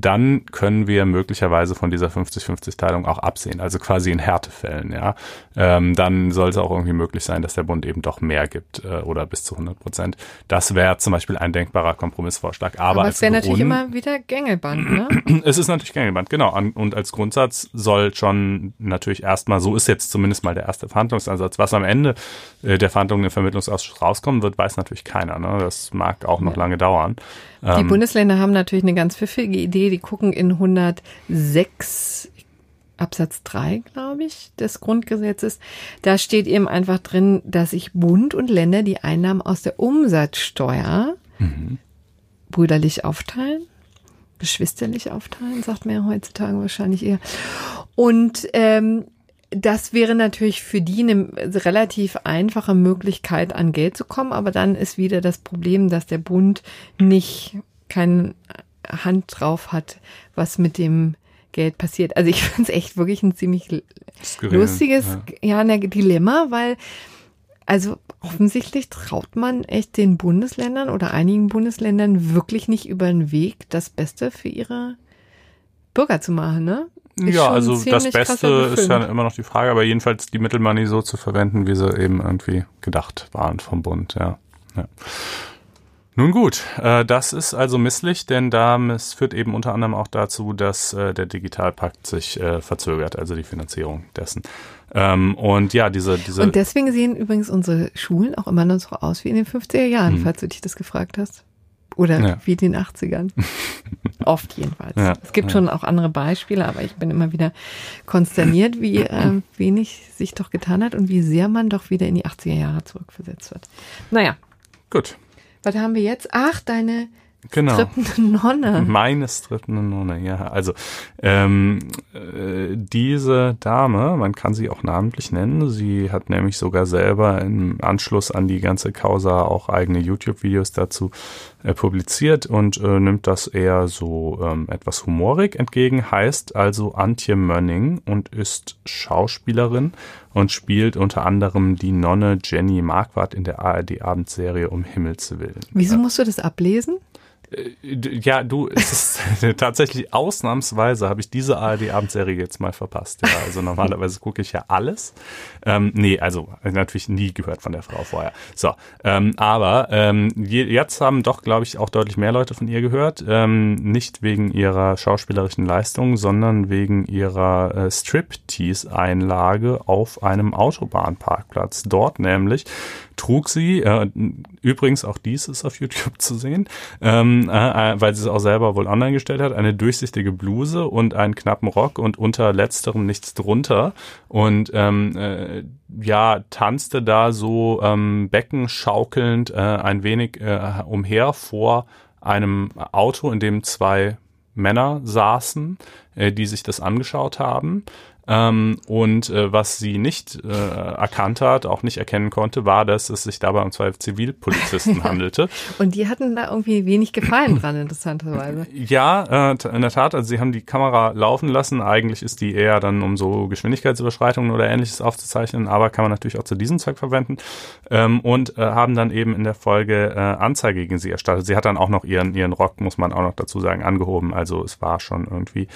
dann können wir möglicherweise von dieser 50-50-Teilung auch absehen, also quasi in Härtefällen, ja. Ähm, dann sollte auch irgendwie möglich sein, dass der Bund eben doch mehr gibt äh, oder bis zu 100 Prozent. Das wäre zum Beispiel ein denkbarer Kompromissvorschlag. Aber, Aber es wäre natürlich immer wieder Gängelband, ne? es ist natürlich Gängelband, genau. Und als Grundsatz soll schon natürlich erstmal, so ist jetzt zumindest mal der erste Verhandlungsansatz. Was am Ende äh, der Verhandlungen im Vermittlungsausschuss rauskommen wird, weiß natürlich keiner. Ne? Das mag auch noch ja. lange dauern. Die ähm, Bundesländer haben natürlich eine ganz pfiffige Idee. Die gucken in 106 Absatz 3, glaube ich, des Grundgesetzes. Da steht eben einfach drin, dass sich Bund und Länder die Einnahmen aus der Umsatzsteuer mhm. brüderlich aufteilen. Geschwisterlich aufteilen, sagt man ja heutzutage wahrscheinlich eher. Und ähm, das wäre natürlich für die eine relativ einfache Möglichkeit, an Geld zu kommen, aber dann ist wieder das Problem, dass der Bund nicht keine Hand drauf hat, was mit dem Geld passiert. Also ich finde es echt wirklich ein ziemlich Skurril, lustiges ja. ja, ein Dilemma, weil also offensichtlich traut man echt den Bundesländern oder einigen Bundesländern wirklich nicht über den Weg, das Beste für ihre Bürger zu machen, ne? Ja, also das Beste ist ja immer noch die Frage, aber jedenfalls die Mittelmoney so zu verwenden, wie sie eben irgendwie gedacht waren vom Bund, ja. ja. Nun gut, äh, das ist also misslich, denn da es führt eben unter anderem auch dazu, dass äh, der Digitalpakt sich äh, verzögert, also die Finanzierung dessen. Ähm, und ja, diese, diese. Und deswegen sehen übrigens unsere Schulen auch immer noch so aus wie in den 50er Jahren, hm. falls du dich das gefragt hast. Oder ja. wie den 80ern. Oft jedenfalls. Ja, es gibt schon auch andere Beispiele, aber ich bin immer wieder konsterniert, wie äh, wenig sich doch getan hat und wie sehr man doch wieder in die 80er Jahre zurückversetzt wird. Naja. Gut. Was haben wir jetzt? Ach, deine genau. strippende Nonne. Meine strippende Nonne, ja. Also ähm, äh, diese Dame, man kann sie auch namentlich nennen, sie hat nämlich sogar selber im Anschluss an die ganze Causa auch eigene YouTube-Videos dazu äh, publiziert und äh, nimmt das eher so ähm, etwas humorig entgegen, heißt also Antje Mönning und ist Schauspielerin und spielt unter anderem die Nonne Jenny Marquardt in der ARD-Abendserie Um Himmels Willen. Wieso musst du das ablesen? Äh, ja, du, es ist tatsächlich ausnahmsweise habe ich diese ARD-Abendserie jetzt mal verpasst. Ja, also normalerweise gucke ich ja alles. Ähm, nee, also natürlich nie gehört von der Frau vorher. So, ähm, aber ähm, jetzt haben doch, glaube ich, auch deutlich mehr Leute von ihr gehört. Ähm, nicht wegen ihrer schauspielerischen Leistung, sondern wegen ihrer äh, Striptease-Einlage auf einem Autobahnparkplatz. Dort nämlich trug sie, äh, übrigens auch dies ist auf YouTube zu sehen, ähm, äh, äh, weil sie es auch selber wohl online gestellt hat, eine durchsichtige Bluse und einen knappen Rock und unter letzterem nichts drunter. Und ähm, äh, ja, tanzte da so ähm, beckenschaukelnd äh, ein wenig äh, umher vor einem Auto, in dem zwei Männer saßen, äh, die sich das angeschaut haben. Ähm, und äh, was sie nicht äh, erkannt hat, auch nicht erkennen konnte, war, dass es sich dabei um zwei Zivilpolizisten handelte. und die hatten da irgendwie wenig Gefallen dran, interessanterweise. Ja, äh, in der Tat. Also sie haben die Kamera laufen lassen. Eigentlich ist die eher dann, um so Geschwindigkeitsüberschreitungen oder ähnliches aufzuzeichnen, aber kann man natürlich auch zu diesem Zweck verwenden. Ähm, und äh, haben dann eben in der Folge äh, Anzeige gegen sie erstattet. Sie hat dann auch noch ihren, ihren Rock, muss man auch noch dazu sagen, angehoben. Also es war schon irgendwie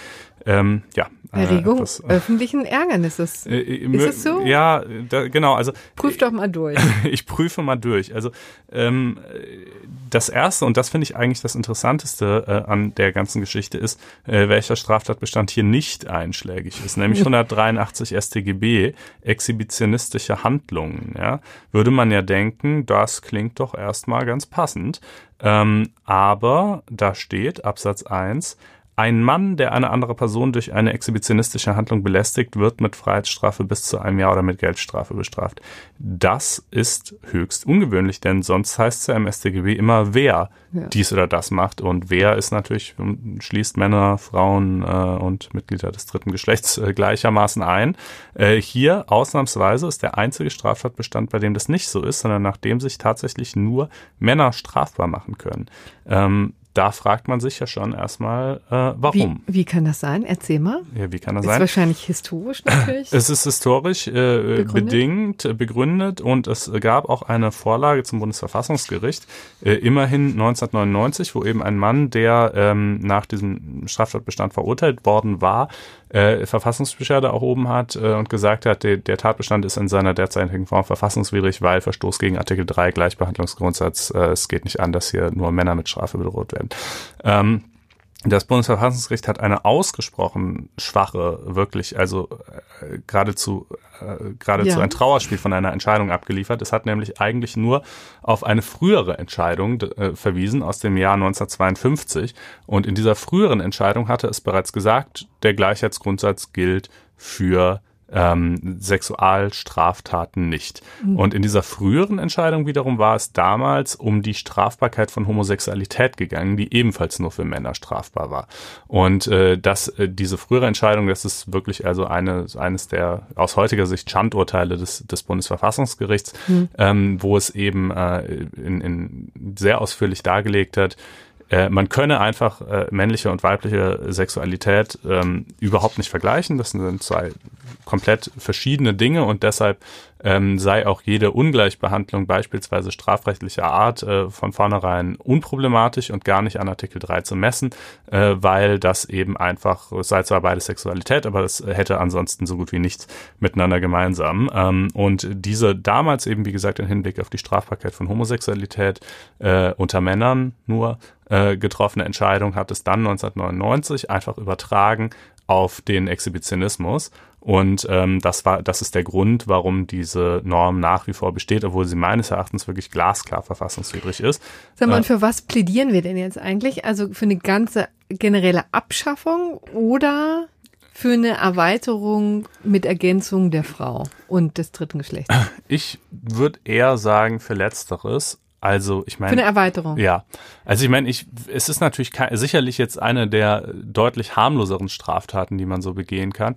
ähm, ja. Erregung äh, etwas, öffentlichen Ärgernisses. Äh, äh ist es so? Ja, da, genau. Also prüf doch mal durch. ich prüfe mal durch. Also ähm, das erste und das finde ich eigentlich das Interessanteste äh, an der ganzen Geschichte ist, äh, welcher Straftatbestand hier nicht einschlägig ist, nämlich 183 StGB exhibitionistische Handlungen. Ja, würde man ja denken, das klingt doch erstmal ganz passend. Ähm, aber da steht Absatz 1 ein Mann, der eine andere Person durch eine exhibitionistische Handlung belästigt, wird mit Freiheitsstrafe bis zu einem Jahr oder mit Geldstrafe bestraft. Das ist höchst ungewöhnlich, denn sonst heißt es ja im StGB immer, wer ja. dies oder das macht. Und wer ist natürlich, schließt Männer, Frauen äh, und Mitglieder des dritten Geschlechts äh, gleichermaßen ein. Äh, hier ausnahmsweise ist der einzige Straftatbestand, bei dem das nicht so ist, sondern nachdem sich tatsächlich nur Männer strafbar machen können. Ähm, da fragt man sich ja schon erstmal, äh, warum. Wie, wie kann das sein? Erzähl mal. Ja, wie kann das ist sein? Ist wahrscheinlich historisch natürlich. Es ist historisch äh, bedingt, äh, begründet und es gab auch eine Vorlage zum Bundesverfassungsgericht, äh, immerhin 1999, wo eben ein Mann, der ähm, nach diesem Straftatbestand verurteilt worden war, äh, Verfassungsbeschwerde erhoben hat äh, und gesagt hat, der, der Tatbestand ist in seiner derzeitigen Form verfassungswidrig, weil Verstoß gegen Artikel 3 Gleichbehandlungsgrundsatz, äh, es geht nicht an, dass hier nur Männer mit Strafe bedroht werden. Ähm, das Bundesverfassungsgericht hat eine ausgesprochen schwache, wirklich, also äh, geradezu, äh, geradezu ja. ein Trauerspiel von einer Entscheidung abgeliefert. Es hat nämlich eigentlich nur auf eine frühere Entscheidung äh, verwiesen aus dem Jahr 1952. Und in dieser früheren Entscheidung hatte es bereits gesagt, der Gleichheitsgrundsatz gilt für ähm, Sexualstraftaten nicht. Mhm. Und in dieser früheren Entscheidung wiederum war es damals um die Strafbarkeit von Homosexualität gegangen, die ebenfalls nur für Männer strafbar war. Und äh, dass äh, diese frühere Entscheidung, das ist wirklich also eine, eines der aus heutiger Sicht Schandurteile des, des Bundesverfassungsgerichts, mhm. ähm, wo es eben äh, in, in sehr ausführlich dargelegt hat, äh, man könne einfach äh, männliche und weibliche Sexualität ähm, überhaupt nicht vergleichen. Das sind zwei komplett verschiedene Dinge und deshalb ähm, sei auch jede Ungleichbehandlung beispielsweise strafrechtlicher Art äh, von vornherein unproblematisch und gar nicht an Artikel 3 zu messen, äh, weil das eben einfach, es sei zwar beide Sexualität, aber es hätte ansonsten so gut wie nichts miteinander gemeinsam. Ähm, und diese damals eben, wie gesagt, im Hinblick auf die Strafbarkeit von Homosexualität äh, unter Männern nur äh, getroffene Entscheidung hat es dann 1999 einfach übertragen auf den Exhibitionismus. Und ähm, das war, das ist der Grund, warum diese Norm nach wie vor besteht, obwohl sie meines Erachtens wirklich glasklar verfassungswidrig ist. Sag mal, äh, und für was plädieren wir denn jetzt eigentlich? Also für eine ganze generelle Abschaffung oder für eine Erweiterung mit Ergänzung der Frau und des dritten Geschlechts? Ich würde eher sagen für Letzteres. Also ich meine. Für eine Erweiterung. Ja. Also ich meine, ich, es ist natürlich kein, sicherlich jetzt eine der deutlich harmloseren Straftaten, die man so begehen kann.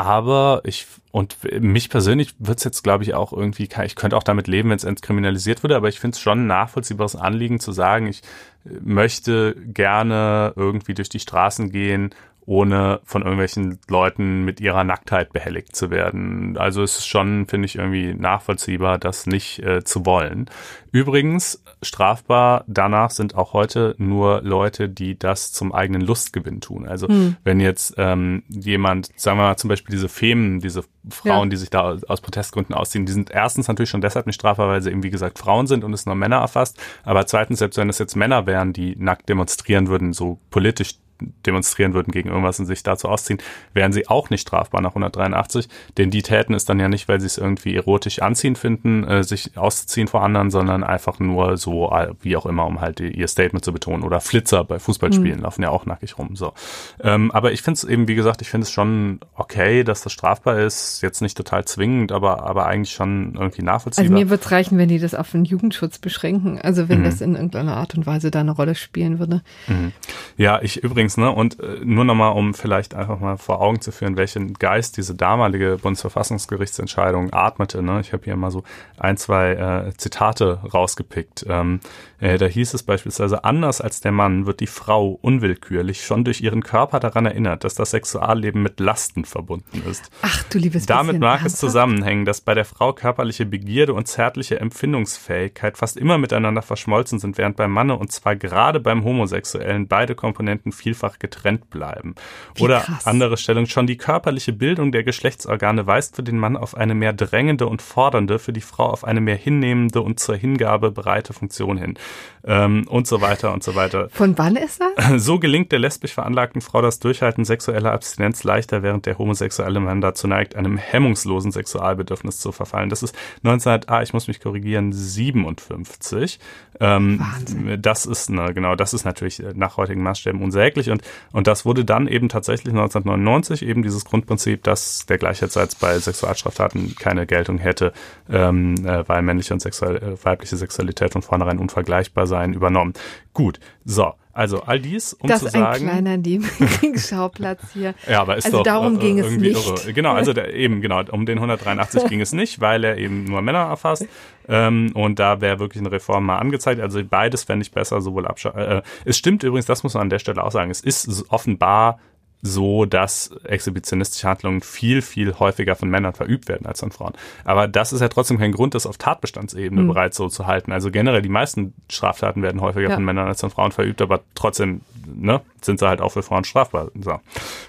Aber ich, und mich persönlich würde es jetzt, glaube ich, auch irgendwie, ich könnte auch damit leben, wenn es entkriminalisiert würde, aber ich finde es schon ein nachvollziehbares Anliegen zu sagen, ich möchte gerne irgendwie durch die Straßen gehen ohne von irgendwelchen Leuten mit ihrer Nacktheit behelligt zu werden. Also es ist schon, finde ich, irgendwie nachvollziehbar, das nicht äh, zu wollen. Übrigens, strafbar danach sind auch heute nur Leute, die das zum eigenen Lustgewinn tun. Also hm. wenn jetzt ähm, jemand, sagen wir mal zum Beispiel diese Femen, diese Frauen, ja. die sich da aus Protestgründen ausziehen, die sind erstens natürlich schon deshalb nicht strafbar, weil sie eben wie gesagt Frauen sind und es nur Männer erfasst. Aber zweitens, selbst wenn es jetzt Männer wären, die nackt demonstrieren würden, so politisch demonstrieren würden gegen irgendwas und sich dazu ausziehen, wären sie auch nicht strafbar nach 183. Denn die täten es dann ja nicht, weil sie es irgendwie erotisch anziehen finden, äh, sich auszuziehen vor anderen, sondern einfach nur so, äh, wie auch immer, um halt ihr Statement zu betonen. Oder Flitzer bei Fußballspielen mhm. laufen ja auch nackig rum. So. Ähm, aber ich finde es eben, wie gesagt, ich finde es schon okay, dass das strafbar ist. Jetzt nicht total zwingend, aber, aber eigentlich schon irgendwie nachvollziehbar. Also mir würde es reichen, wenn die das auf den Jugendschutz beschränken. Also wenn mhm. das in irgendeiner Art und Weise da eine Rolle spielen würde. Mhm. Ja, ich übrigens übrigens, ne, und äh, nur nochmal, um vielleicht einfach mal vor Augen zu führen, welchen Geist diese damalige Bundesverfassungsgerichtsentscheidung atmete. Ne? Ich habe hier mal so ein, zwei äh, Zitate rausgepickt. Ähm, äh, da hieß es beispielsweise, anders als der Mann wird die Frau unwillkürlich schon durch ihren Körper daran erinnert, dass das Sexualleben mit Lasten verbunden ist. Ach du liebes Damit mag ernsthaft? es zusammenhängen, dass bei der Frau körperliche Begierde und zärtliche Empfindungsfähigkeit fast immer miteinander verschmolzen sind, während beim Manne und zwar gerade beim Homosexuellen beide Komponenten vielfach getrennt bleiben. Wie Oder krass. andere Stellung, schon die körperliche Bildung der Geschlechtsorgane weist für den Mann auf eine mehr drängende und fordernde, für die Frau auf eine mehr hinnehmende und zur Hingabe bereite Funktion hin ähm, und so weiter und so weiter. Von wann ist das? So gelingt der lesbisch veranlagten Frau das Durchhalten sexueller Abstinenz leichter, während der homosexuelle Mann dazu neigt, einem hemmungslosen Sexualbedürfnis zu verfallen. Das ist 1900, ah, ich muss mich korrigieren, 57. Ähm, Wahnsinn. Das ist, ne, genau, das ist natürlich nach heutigen Maßstäben unsäglich und, und das wurde dann eben tatsächlich 1999 eben dieses Grundprinzip, dass der Gleichheitssatz bei Sexualstraftaten keine Geltung hätte, ähm, äh, weil männliche und sexuell, äh, weibliche Sexualität von vornherein unvergleichbar sein, übernommen. Gut, so. Also all dies, um das zu sagen. Das ist ein kleiner Nebenkriegsschauplatz hier. ja, aber ist also doch darum äh, ging es nicht. irre. Genau, also der, eben genau um den 183 ging es nicht, weil er eben nur Männer erfasst. Ähm, und da wäre wirklich eine Reform mal angezeigt. Also beides fände ich besser, sowohl Abscha äh, Es stimmt übrigens, das muss man an der Stelle auch sagen. Es ist offenbar so, dass exhibitionistische Handlungen viel, viel häufiger von Männern verübt werden als von Frauen. Aber das ist ja trotzdem kein Grund, das auf Tatbestandsebene mhm. bereits so zu halten. Also generell die meisten Straftaten werden häufiger ja. von Männern als von Frauen verübt, aber trotzdem ne, sind sie halt auch für Frauen strafbar. So.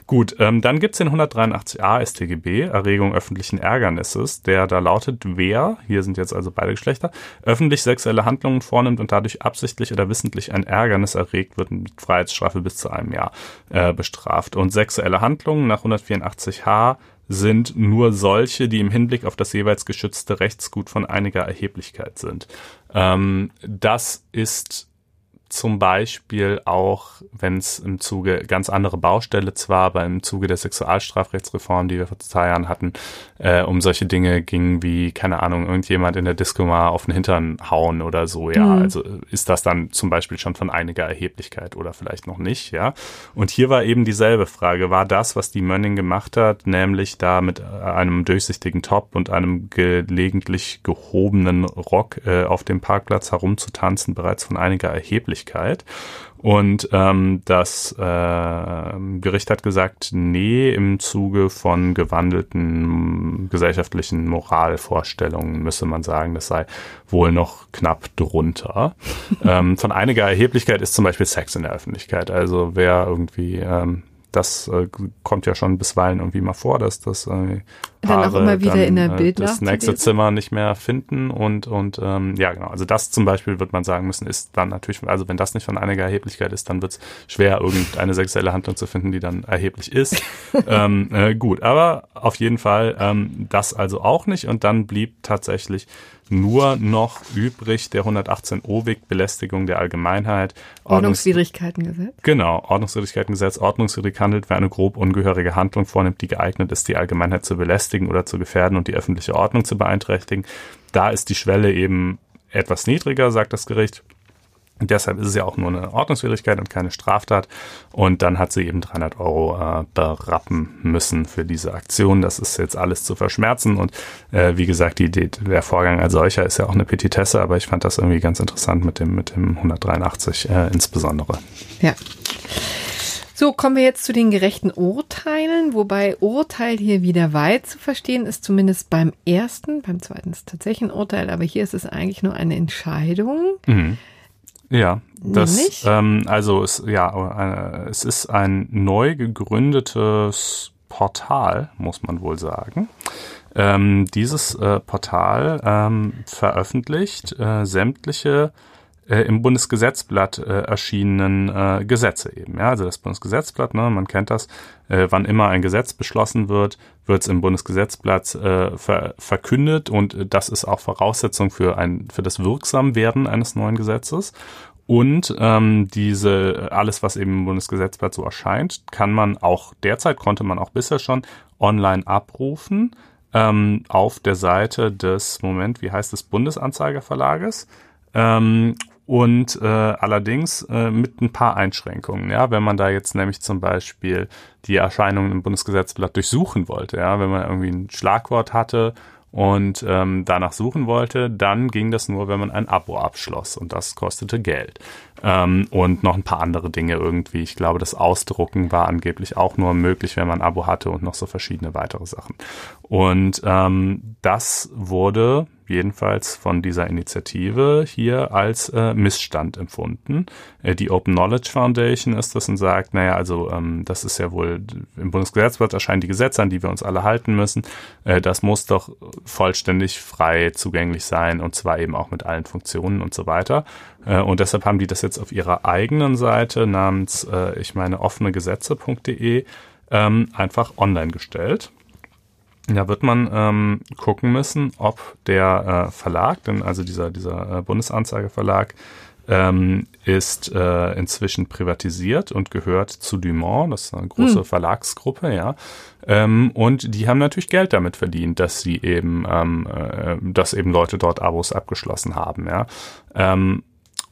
Gut, ähm, dann gibt's den 183a StGB, Erregung öffentlichen Ärgernisses, der da lautet, wer, hier sind jetzt also beide Geschlechter, öffentlich sexuelle Handlungen vornimmt und dadurch absichtlich oder wissentlich ein Ärgernis erregt, wird mit Freiheitsstrafe bis zu einem Jahr äh, bestraft. Und sexuelle Handlungen nach 184h sind nur solche, die im Hinblick auf das jeweils geschützte Rechtsgut von einiger Erheblichkeit sind. Ähm, das ist zum Beispiel auch, wenn es im Zuge ganz andere Baustelle zwar, aber im Zuge der Sexualstrafrechtsreform, die wir vor zwei Jahren hatten, äh, um solche Dinge ging wie, keine Ahnung, irgendjemand in der Disco mal auf den Hintern hauen oder so, ja. Mhm. Also ist das dann zum Beispiel schon von einiger Erheblichkeit oder vielleicht noch nicht, ja. Und hier war eben dieselbe Frage, war das, was die Mönning gemacht hat, nämlich da mit einem durchsichtigen Top und einem gelegentlich gehobenen Rock äh, auf dem Parkplatz herumzutanzen, bereits von einiger Erheblichkeit Öffentlichkeit. Und ähm, das äh, Gericht hat gesagt, nee, im Zuge von gewandelten gesellschaftlichen Moralvorstellungen müsse man sagen, das sei wohl noch knapp drunter. ähm, von einiger Erheblichkeit ist zum Beispiel Sex in der Öffentlichkeit. Also wer irgendwie ähm, das äh, kommt ja schon bisweilen irgendwie mal vor, dass das äh, Paare dann auch immer wieder dann, in der Bild äh, das nächste Zimmer nicht mehr finden und und ähm, ja genau. Also das zum Beispiel wird man sagen müssen ist dann natürlich also wenn das nicht von einiger Erheblichkeit ist dann wird es schwer irgendeine sexuelle Handlung zu finden die dann erheblich ist. Ähm, äh, gut aber auf jeden Fall ähm, das also auch nicht. Und dann blieb tatsächlich nur noch übrig der 118 OWIG Belästigung der Allgemeinheit. Ordnungswidrigkeitengesetz? Genau, Ordnungswidrigkeitengesetz. Ordnungswidrig handelt, wer eine grob ungehörige Handlung vornimmt, die geeignet ist, die Allgemeinheit zu belästigen oder zu gefährden und die öffentliche Ordnung zu beeinträchtigen. Da ist die Schwelle eben etwas niedriger, sagt das Gericht. Und deshalb ist es ja auch nur eine Ordnungswidrigkeit und keine Straftat. Und dann hat sie eben 300 Euro äh, berappen müssen für diese Aktion. Das ist jetzt alles zu verschmerzen. Und äh, wie gesagt, die Idee, der Vorgang als solcher ist ja auch eine Petitesse, aber ich fand das irgendwie ganz interessant mit dem, mit dem 183 äh, insbesondere. Ja. So, kommen wir jetzt zu den gerechten Urteilen, wobei Urteil hier wieder weit zu verstehen ist, zumindest beim ersten, beim zweiten ist tatsächlich ein Urteil, aber hier ist es eigentlich nur eine Entscheidung. Mhm. Ja, das, ähm, also es, ja, äh, es ist ein neu gegründetes Portal, muss man wohl sagen. Ähm, dieses äh, Portal ähm, veröffentlicht äh, sämtliche äh, im Bundesgesetzblatt äh, erschienenen äh, Gesetze eben. Ja, also das Bundesgesetzblatt, ne, man kennt das, äh, wann immer ein Gesetz beschlossen wird, wird es im Bundesgesetzblatt äh, ver verkündet und das ist auch Voraussetzung für ein für das Wirksamwerden eines neuen Gesetzes. Und ähm, diese alles, was eben im Bundesgesetzblatt so erscheint, kann man auch derzeit konnte man auch bisher schon online abrufen ähm, auf der Seite des Moment, wie heißt es Bundesanzeigerverlages. Ähm, und äh, allerdings äh, mit ein paar Einschränkungen. Ja, wenn man da jetzt nämlich zum Beispiel die Erscheinungen im Bundesgesetzblatt durchsuchen wollte, ja, wenn man irgendwie ein Schlagwort hatte und ähm, danach suchen wollte, dann ging das nur, wenn man ein Abo abschloss und das kostete Geld. Ähm, und noch ein paar andere Dinge irgendwie. Ich glaube, das Ausdrucken war angeblich auch nur möglich, wenn man ein Abo hatte und noch so verschiedene weitere Sachen. Und ähm, das wurde jedenfalls von dieser Initiative hier als äh, Missstand empfunden. Äh, die Open Knowledge Foundation ist das und sagt, naja, also ähm, das ist ja wohl, im Bundesgesetzblatt erscheinen die Gesetze, an die wir uns alle halten müssen. Äh, das muss doch vollständig frei zugänglich sein und zwar eben auch mit allen Funktionen und so weiter. Äh, und deshalb haben die das jetzt auf ihrer eigenen Seite namens, äh, ich meine, offenegesetze.de ähm, einfach online gestellt. Da wird man ähm, gucken müssen, ob der äh, Verlag, denn also dieser, dieser äh, Bundesanzeigerverlag, ähm, ist äh, inzwischen privatisiert und gehört zu Dumont, das ist eine große hm. Verlagsgruppe, ja. Ähm, und die haben natürlich Geld damit verdient, dass sie eben, ähm, äh, dass eben Leute dort Abos abgeschlossen haben, ja. Ähm,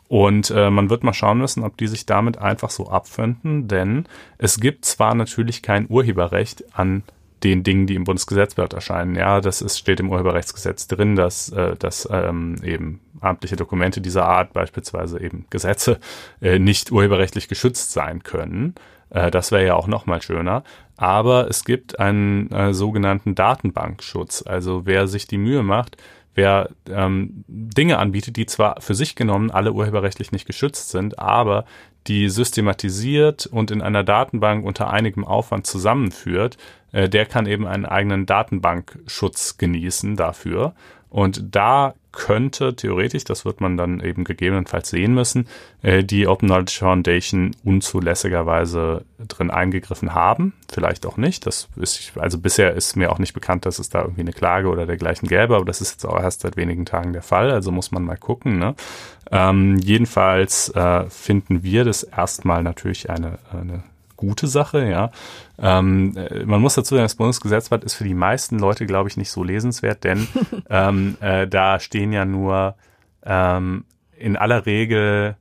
Und äh, man wird mal schauen müssen, ob die sich damit einfach so abfinden, denn es gibt zwar natürlich kein Urheberrecht an den Dingen, die im Bundesgesetzblatt erscheinen. Ja, das ist, steht im Urheberrechtsgesetz drin, dass, äh, dass ähm, eben amtliche Dokumente dieser Art, beispielsweise eben Gesetze, äh, nicht urheberrechtlich geschützt sein können. Äh, das wäre ja auch noch mal schöner. Aber es gibt einen äh, sogenannten Datenbankschutz. Also wer sich die Mühe macht, wer ähm, Dinge anbietet, die zwar für sich genommen alle urheberrechtlich nicht geschützt sind, aber die systematisiert und in einer Datenbank unter einigem Aufwand zusammenführt, äh, der kann eben einen eigenen Datenbankschutz genießen dafür. Und da könnte theoretisch, das wird man dann eben gegebenenfalls sehen müssen, äh, die Open Knowledge Foundation unzulässigerweise drin eingegriffen haben. Vielleicht auch nicht. Das ist, also bisher ist mir auch nicht bekannt, dass es da irgendwie eine Klage oder dergleichen gäbe, aber das ist jetzt auch erst seit wenigen Tagen der Fall. Also muss man mal gucken. Ne? Ähm, jedenfalls äh, finden wir das erstmal natürlich eine, eine gute Sache, ja. Ähm, äh, man muss dazu sagen, das Bundesgesetzblatt ist für die meisten Leute, glaube ich, nicht so lesenswert, denn ähm, äh, da stehen ja nur ähm, in aller Regel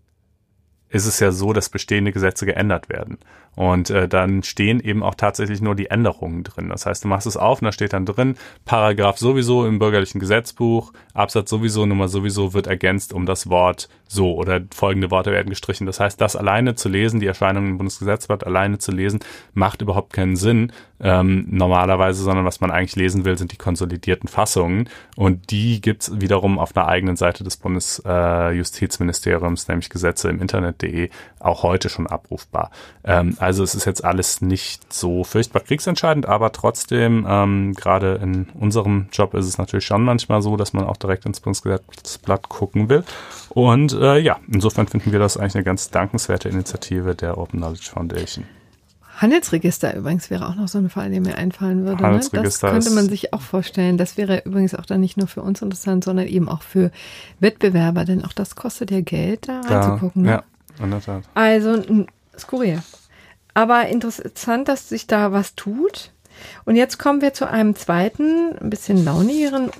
ist es ja so, dass bestehende Gesetze geändert werden. Und äh, dann stehen eben auch tatsächlich nur die Änderungen drin. Das heißt, du machst es auf und da steht dann drin, Paragraph sowieso im bürgerlichen Gesetzbuch, Absatz sowieso, Nummer sowieso wird ergänzt um das Wort so oder folgende Worte werden gestrichen. Das heißt, das alleine zu lesen, die Erscheinung im Bundesgesetzblatt alleine zu lesen, macht überhaupt keinen Sinn ähm, normalerweise, sondern was man eigentlich lesen will, sind die konsolidierten Fassungen. Und die gibt's wiederum auf einer eigenen Seite des Bundesjustizministeriums, äh, nämlich Gesetze im Internet.de, auch heute schon abrufbar. Ähm, also es ist jetzt alles nicht so furchtbar kriegsentscheidend, aber trotzdem, ähm, gerade in unserem Job ist es natürlich schon manchmal so, dass man auch direkt ins Bundesgesetzblatt gucken will. Und äh, ja, insofern finden wir das eigentlich eine ganz dankenswerte Initiative der Open Knowledge Foundation. Handelsregister übrigens wäre auch noch so ein Fall, der mir einfallen würde. Ne? Das könnte man sich auch vorstellen. Das wäre übrigens auch dann nicht nur für uns interessant, sondern eben auch für Wettbewerber, denn auch das kostet ja Geld, da reinzugucken. Ne? Ja, in der Tat. Also skurril. Aber interessant, dass sich da was tut. Und jetzt kommen wir zu einem zweiten, ein bisschen launigeren,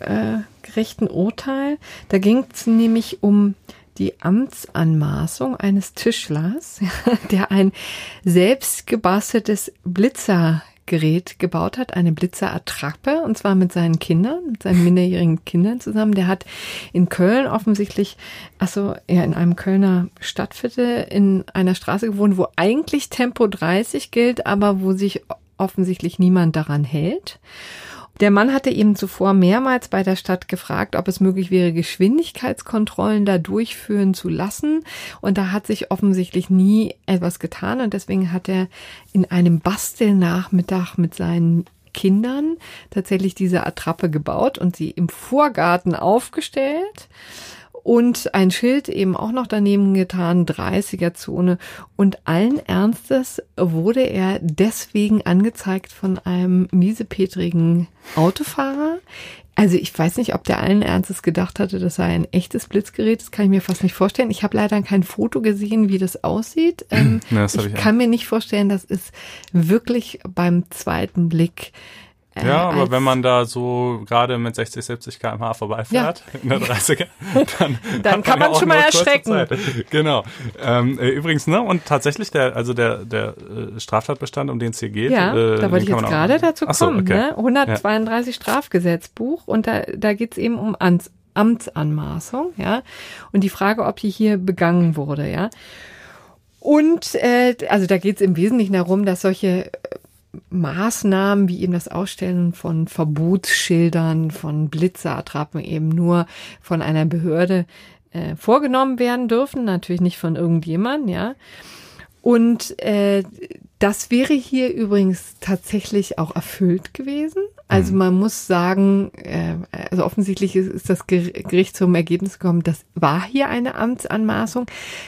äh, gerechten Urteil. Da ging es nämlich um die Amtsanmaßung eines Tischlers, der ein selbst gebasteltes Blitzer Gerät gebaut hat, eine Blitzerattrappe, und zwar mit seinen Kindern, mit seinen minderjährigen Kindern zusammen. Der hat in Köln offensichtlich, also ja, in einem Kölner Stadtviertel in einer Straße gewohnt, wo eigentlich Tempo 30 gilt, aber wo sich offensichtlich niemand daran hält. Der Mann hatte eben zuvor mehrmals bei der Stadt gefragt, ob es möglich wäre, Geschwindigkeitskontrollen da durchführen zu lassen. Und da hat sich offensichtlich nie etwas getan. Und deswegen hat er in einem Bastelnachmittag mit seinen Kindern tatsächlich diese Attrappe gebaut und sie im Vorgarten aufgestellt und ein Schild eben auch noch daneben getan, 30er Zone. Und allen Ernstes wurde er deswegen angezeigt von einem miesepetrigen Autofahrer. Also ich weiß nicht, ob der allen Ernstes gedacht hatte, das sei ein echtes Blitzgerät. Das kann ich mir fast nicht vorstellen. Ich habe leider kein Foto gesehen, wie das aussieht. Ähm, ja, das ich, ich kann mir nicht vorstellen, dass es wirklich beim zweiten Blick äh, ja, aber wenn man da so gerade mit 60, 70 km/h vorbeifährt, ja. in der 30er, dann, dann kann man, man schon mal erschrecken. Genau. Ähm, äh, übrigens, ne, und tatsächlich der, also der, der äh, Straftatbestand, um den es hier geht. Ja, äh, da wollte ich jetzt gerade dazu kommen. So, okay. ne? 132 ja. Strafgesetzbuch und da, da geht's eben um Amts, Amtsanmaßung, ja. Und die Frage, ob die hier begangen wurde, ja. Und äh, also da geht es im Wesentlichen darum, dass solche Maßnahmen wie eben das Ausstellen von Verbotsschildern, von Blitzerattrappen eben nur von einer Behörde äh, vorgenommen werden dürfen, natürlich nicht von irgendjemandem, ja. Und äh, das wäre hier übrigens tatsächlich auch erfüllt gewesen. Also mhm. man muss sagen, äh, also offensichtlich ist, ist das Gericht zum Ergebnis gekommen, das war hier eine Amtsanmaßung.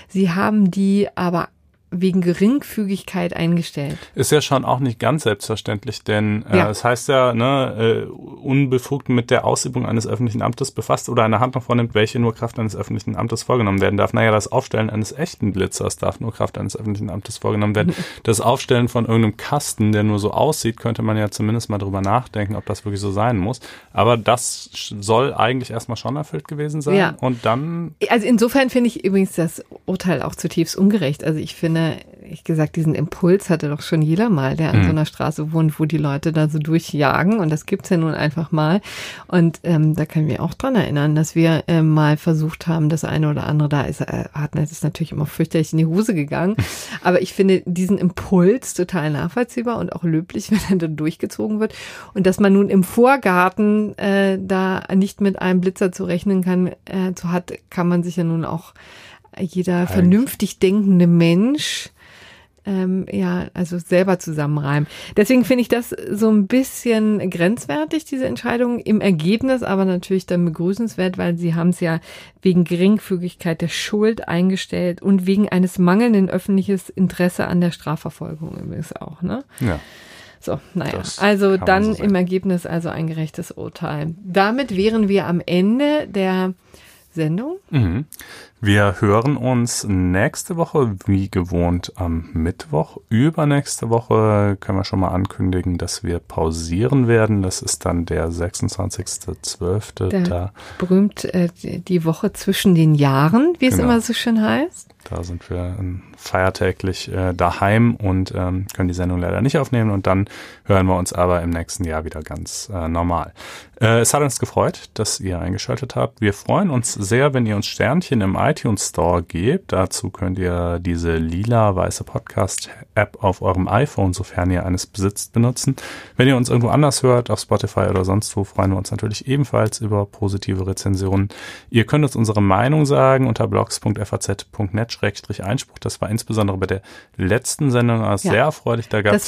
Sie haben die aber wegen Geringfügigkeit eingestellt. Ist ja schon auch nicht ganz selbstverständlich, denn äh, ja. es heißt ja, ne, äh, unbefugt mit der Ausübung eines öffentlichen Amtes befasst oder eine Handlung vornimmt, welche nur Kraft eines öffentlichen Amtes vorgenommen werden darf. Naja, das Aufstellen eines echten Blitzers darf nur Kraft eines öffentlichen Amtes vorgenommen werden. Das Aufstellen von irgendeinem Kasten, der nur so aussieht, könnte man ja zumindest mal drüber nachdenken, ob das wirklich so sein muss. Aber das soll eigentlich erstmal schon erfüllt gewesen sein. Ja. Und dann. Also insofern finde ich übrigens das Urteil auch zutiefst ungerecht. Also ich finde, meine, ich gesagt, diesen Impuls hatte doch schon jeder mal, der an mhm. so einer Straße wohnt, wo die Leute da so durchjagen. Und das gibt's ja nun einfach mal. Und ähm, da können wir auch dran erinnern, dass wir äh, mal versucht haben, das eine oder andere da ist, äh, hat es ist natürlich immer fürchterlich in die Hose gegangen. Aber ich finde diesen Impuls total nachvollziehbar und auch löblich, wenn er dann durchgezogen wird. Und dass man nun im Vorgarten äh, da nicht mit einem Blitzer zu rechnen kann, äh, so hat, kann man sich ja nun auch jeder Eigentlich. vernünftig denkende Mensch ähm, ja, also selber zusammenreimen. Deswegen finde ich das so ein bisschen grenzwertig, diese Entscheidung im Ergebnis, aber natürlich dann begrüßenswert, weil sie haben es ja wegen Geringfügigkeit der Schuld eingestellt und wegen eines mangelnden öffentliches Interesse an der Strafverfolgung übrigens auch, ne? Ja. So, naja, also dann so im Ergebnis also ein gerechtes Urteil. Damit wären wir am Ende der Sendung. Mhm. Wir hören uns nächste Woche wie gewohnt am Mittwoch. Übernächste Woche können wir schon mal ankündigen, dass wir pausieren werden. Das ist dann der 26.12. Da berühmt äh, die Woche zwischen den Jahren, wie es genau. immer so schön heißt. Da sind wir feiertäglich äh, daheim und ähm, können die Sendung leider nicht aufnehmen und dann hören wir uns aber im nächsten Jahr wieder ganz äh, normal. Äh, es hat uns gefreut, dass ihr eingeschaltet habt. Wir freuen uns sehr, wenn ihr uns Sternchen im iTunes Store gebt. Dazu könnt ihr diese lila-weiße Podcast-App auf eurem iPhone, sofern ihr eines besitzt, benutzen. Wenn ihr uns irgendwo anders hört, auf Spotify oder sonst wo, freuen wir uns natürlich ebenfalls über positive Rezensionen. Ihr könnt uns unsere Meinung sagen unter blogs.faz.net-einspruch. Das war insbesondere bei der letzten Sendung ja. sehr erfreulich. Da gab es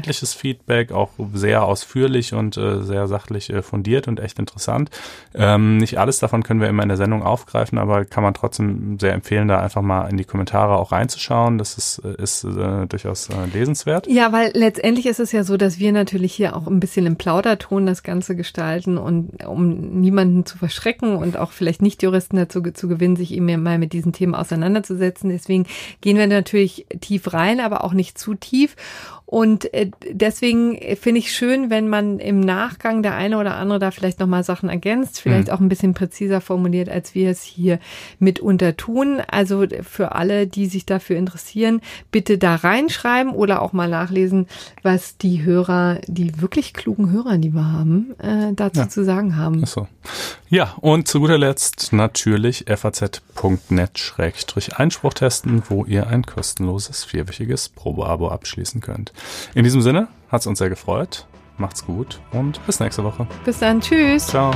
etliches Feedback, auch sehr ausführlich und äh, sehr sachlich äh, fundiert und echt interessant. Ähm, nicht alles davon können wir immer in der Sendung aufgreifen, aber kann man trotzdem sehr empfehlen, da einfach mal in die Kommentare auch reinzuschauen. Das ist, äh, ist äh, durchaus äh, lesenswert. Ja, weil letztendlich ist es ja so, dass wir natürlich hier auch ein bisschen im Plauderton das Ganze gestalten und um niemanden zu verschrecken und auch vielleicht nicht Juristen dazu zu gewinnen, sich eben mal mit diesen Themen auseinanderzusetzen. Deswegen gehen wir natürlich tief rein, aber auch nicht zu tief. Und äh, deswegen finde ich schön, wenn man im Nachgang der eine oder andere da vielleicht nochmal Sachen ergänzt, vielleicht mhm. auch ein bisschen präziser formuliert, als wir es hier mitunter tun. Also für alle, die sich dafür interessieren, bitte da reinschreiben oder auch mal nachlesen, was die Hörer, die wirklich klugen Hörer, die wir haben, äh, dazu ja. zu sagen haben. Ach so. Ja, und zu guter Letzt natürlich faz.net-einspruch testen, wo ihr ein kostenloses vierwöchiges Probeabo abschließen könnt. In diesem Sinne hat es uns sehr gefreut. Macht's gut und bis nächste Woche. Bis dann. Tschüss. Ciao.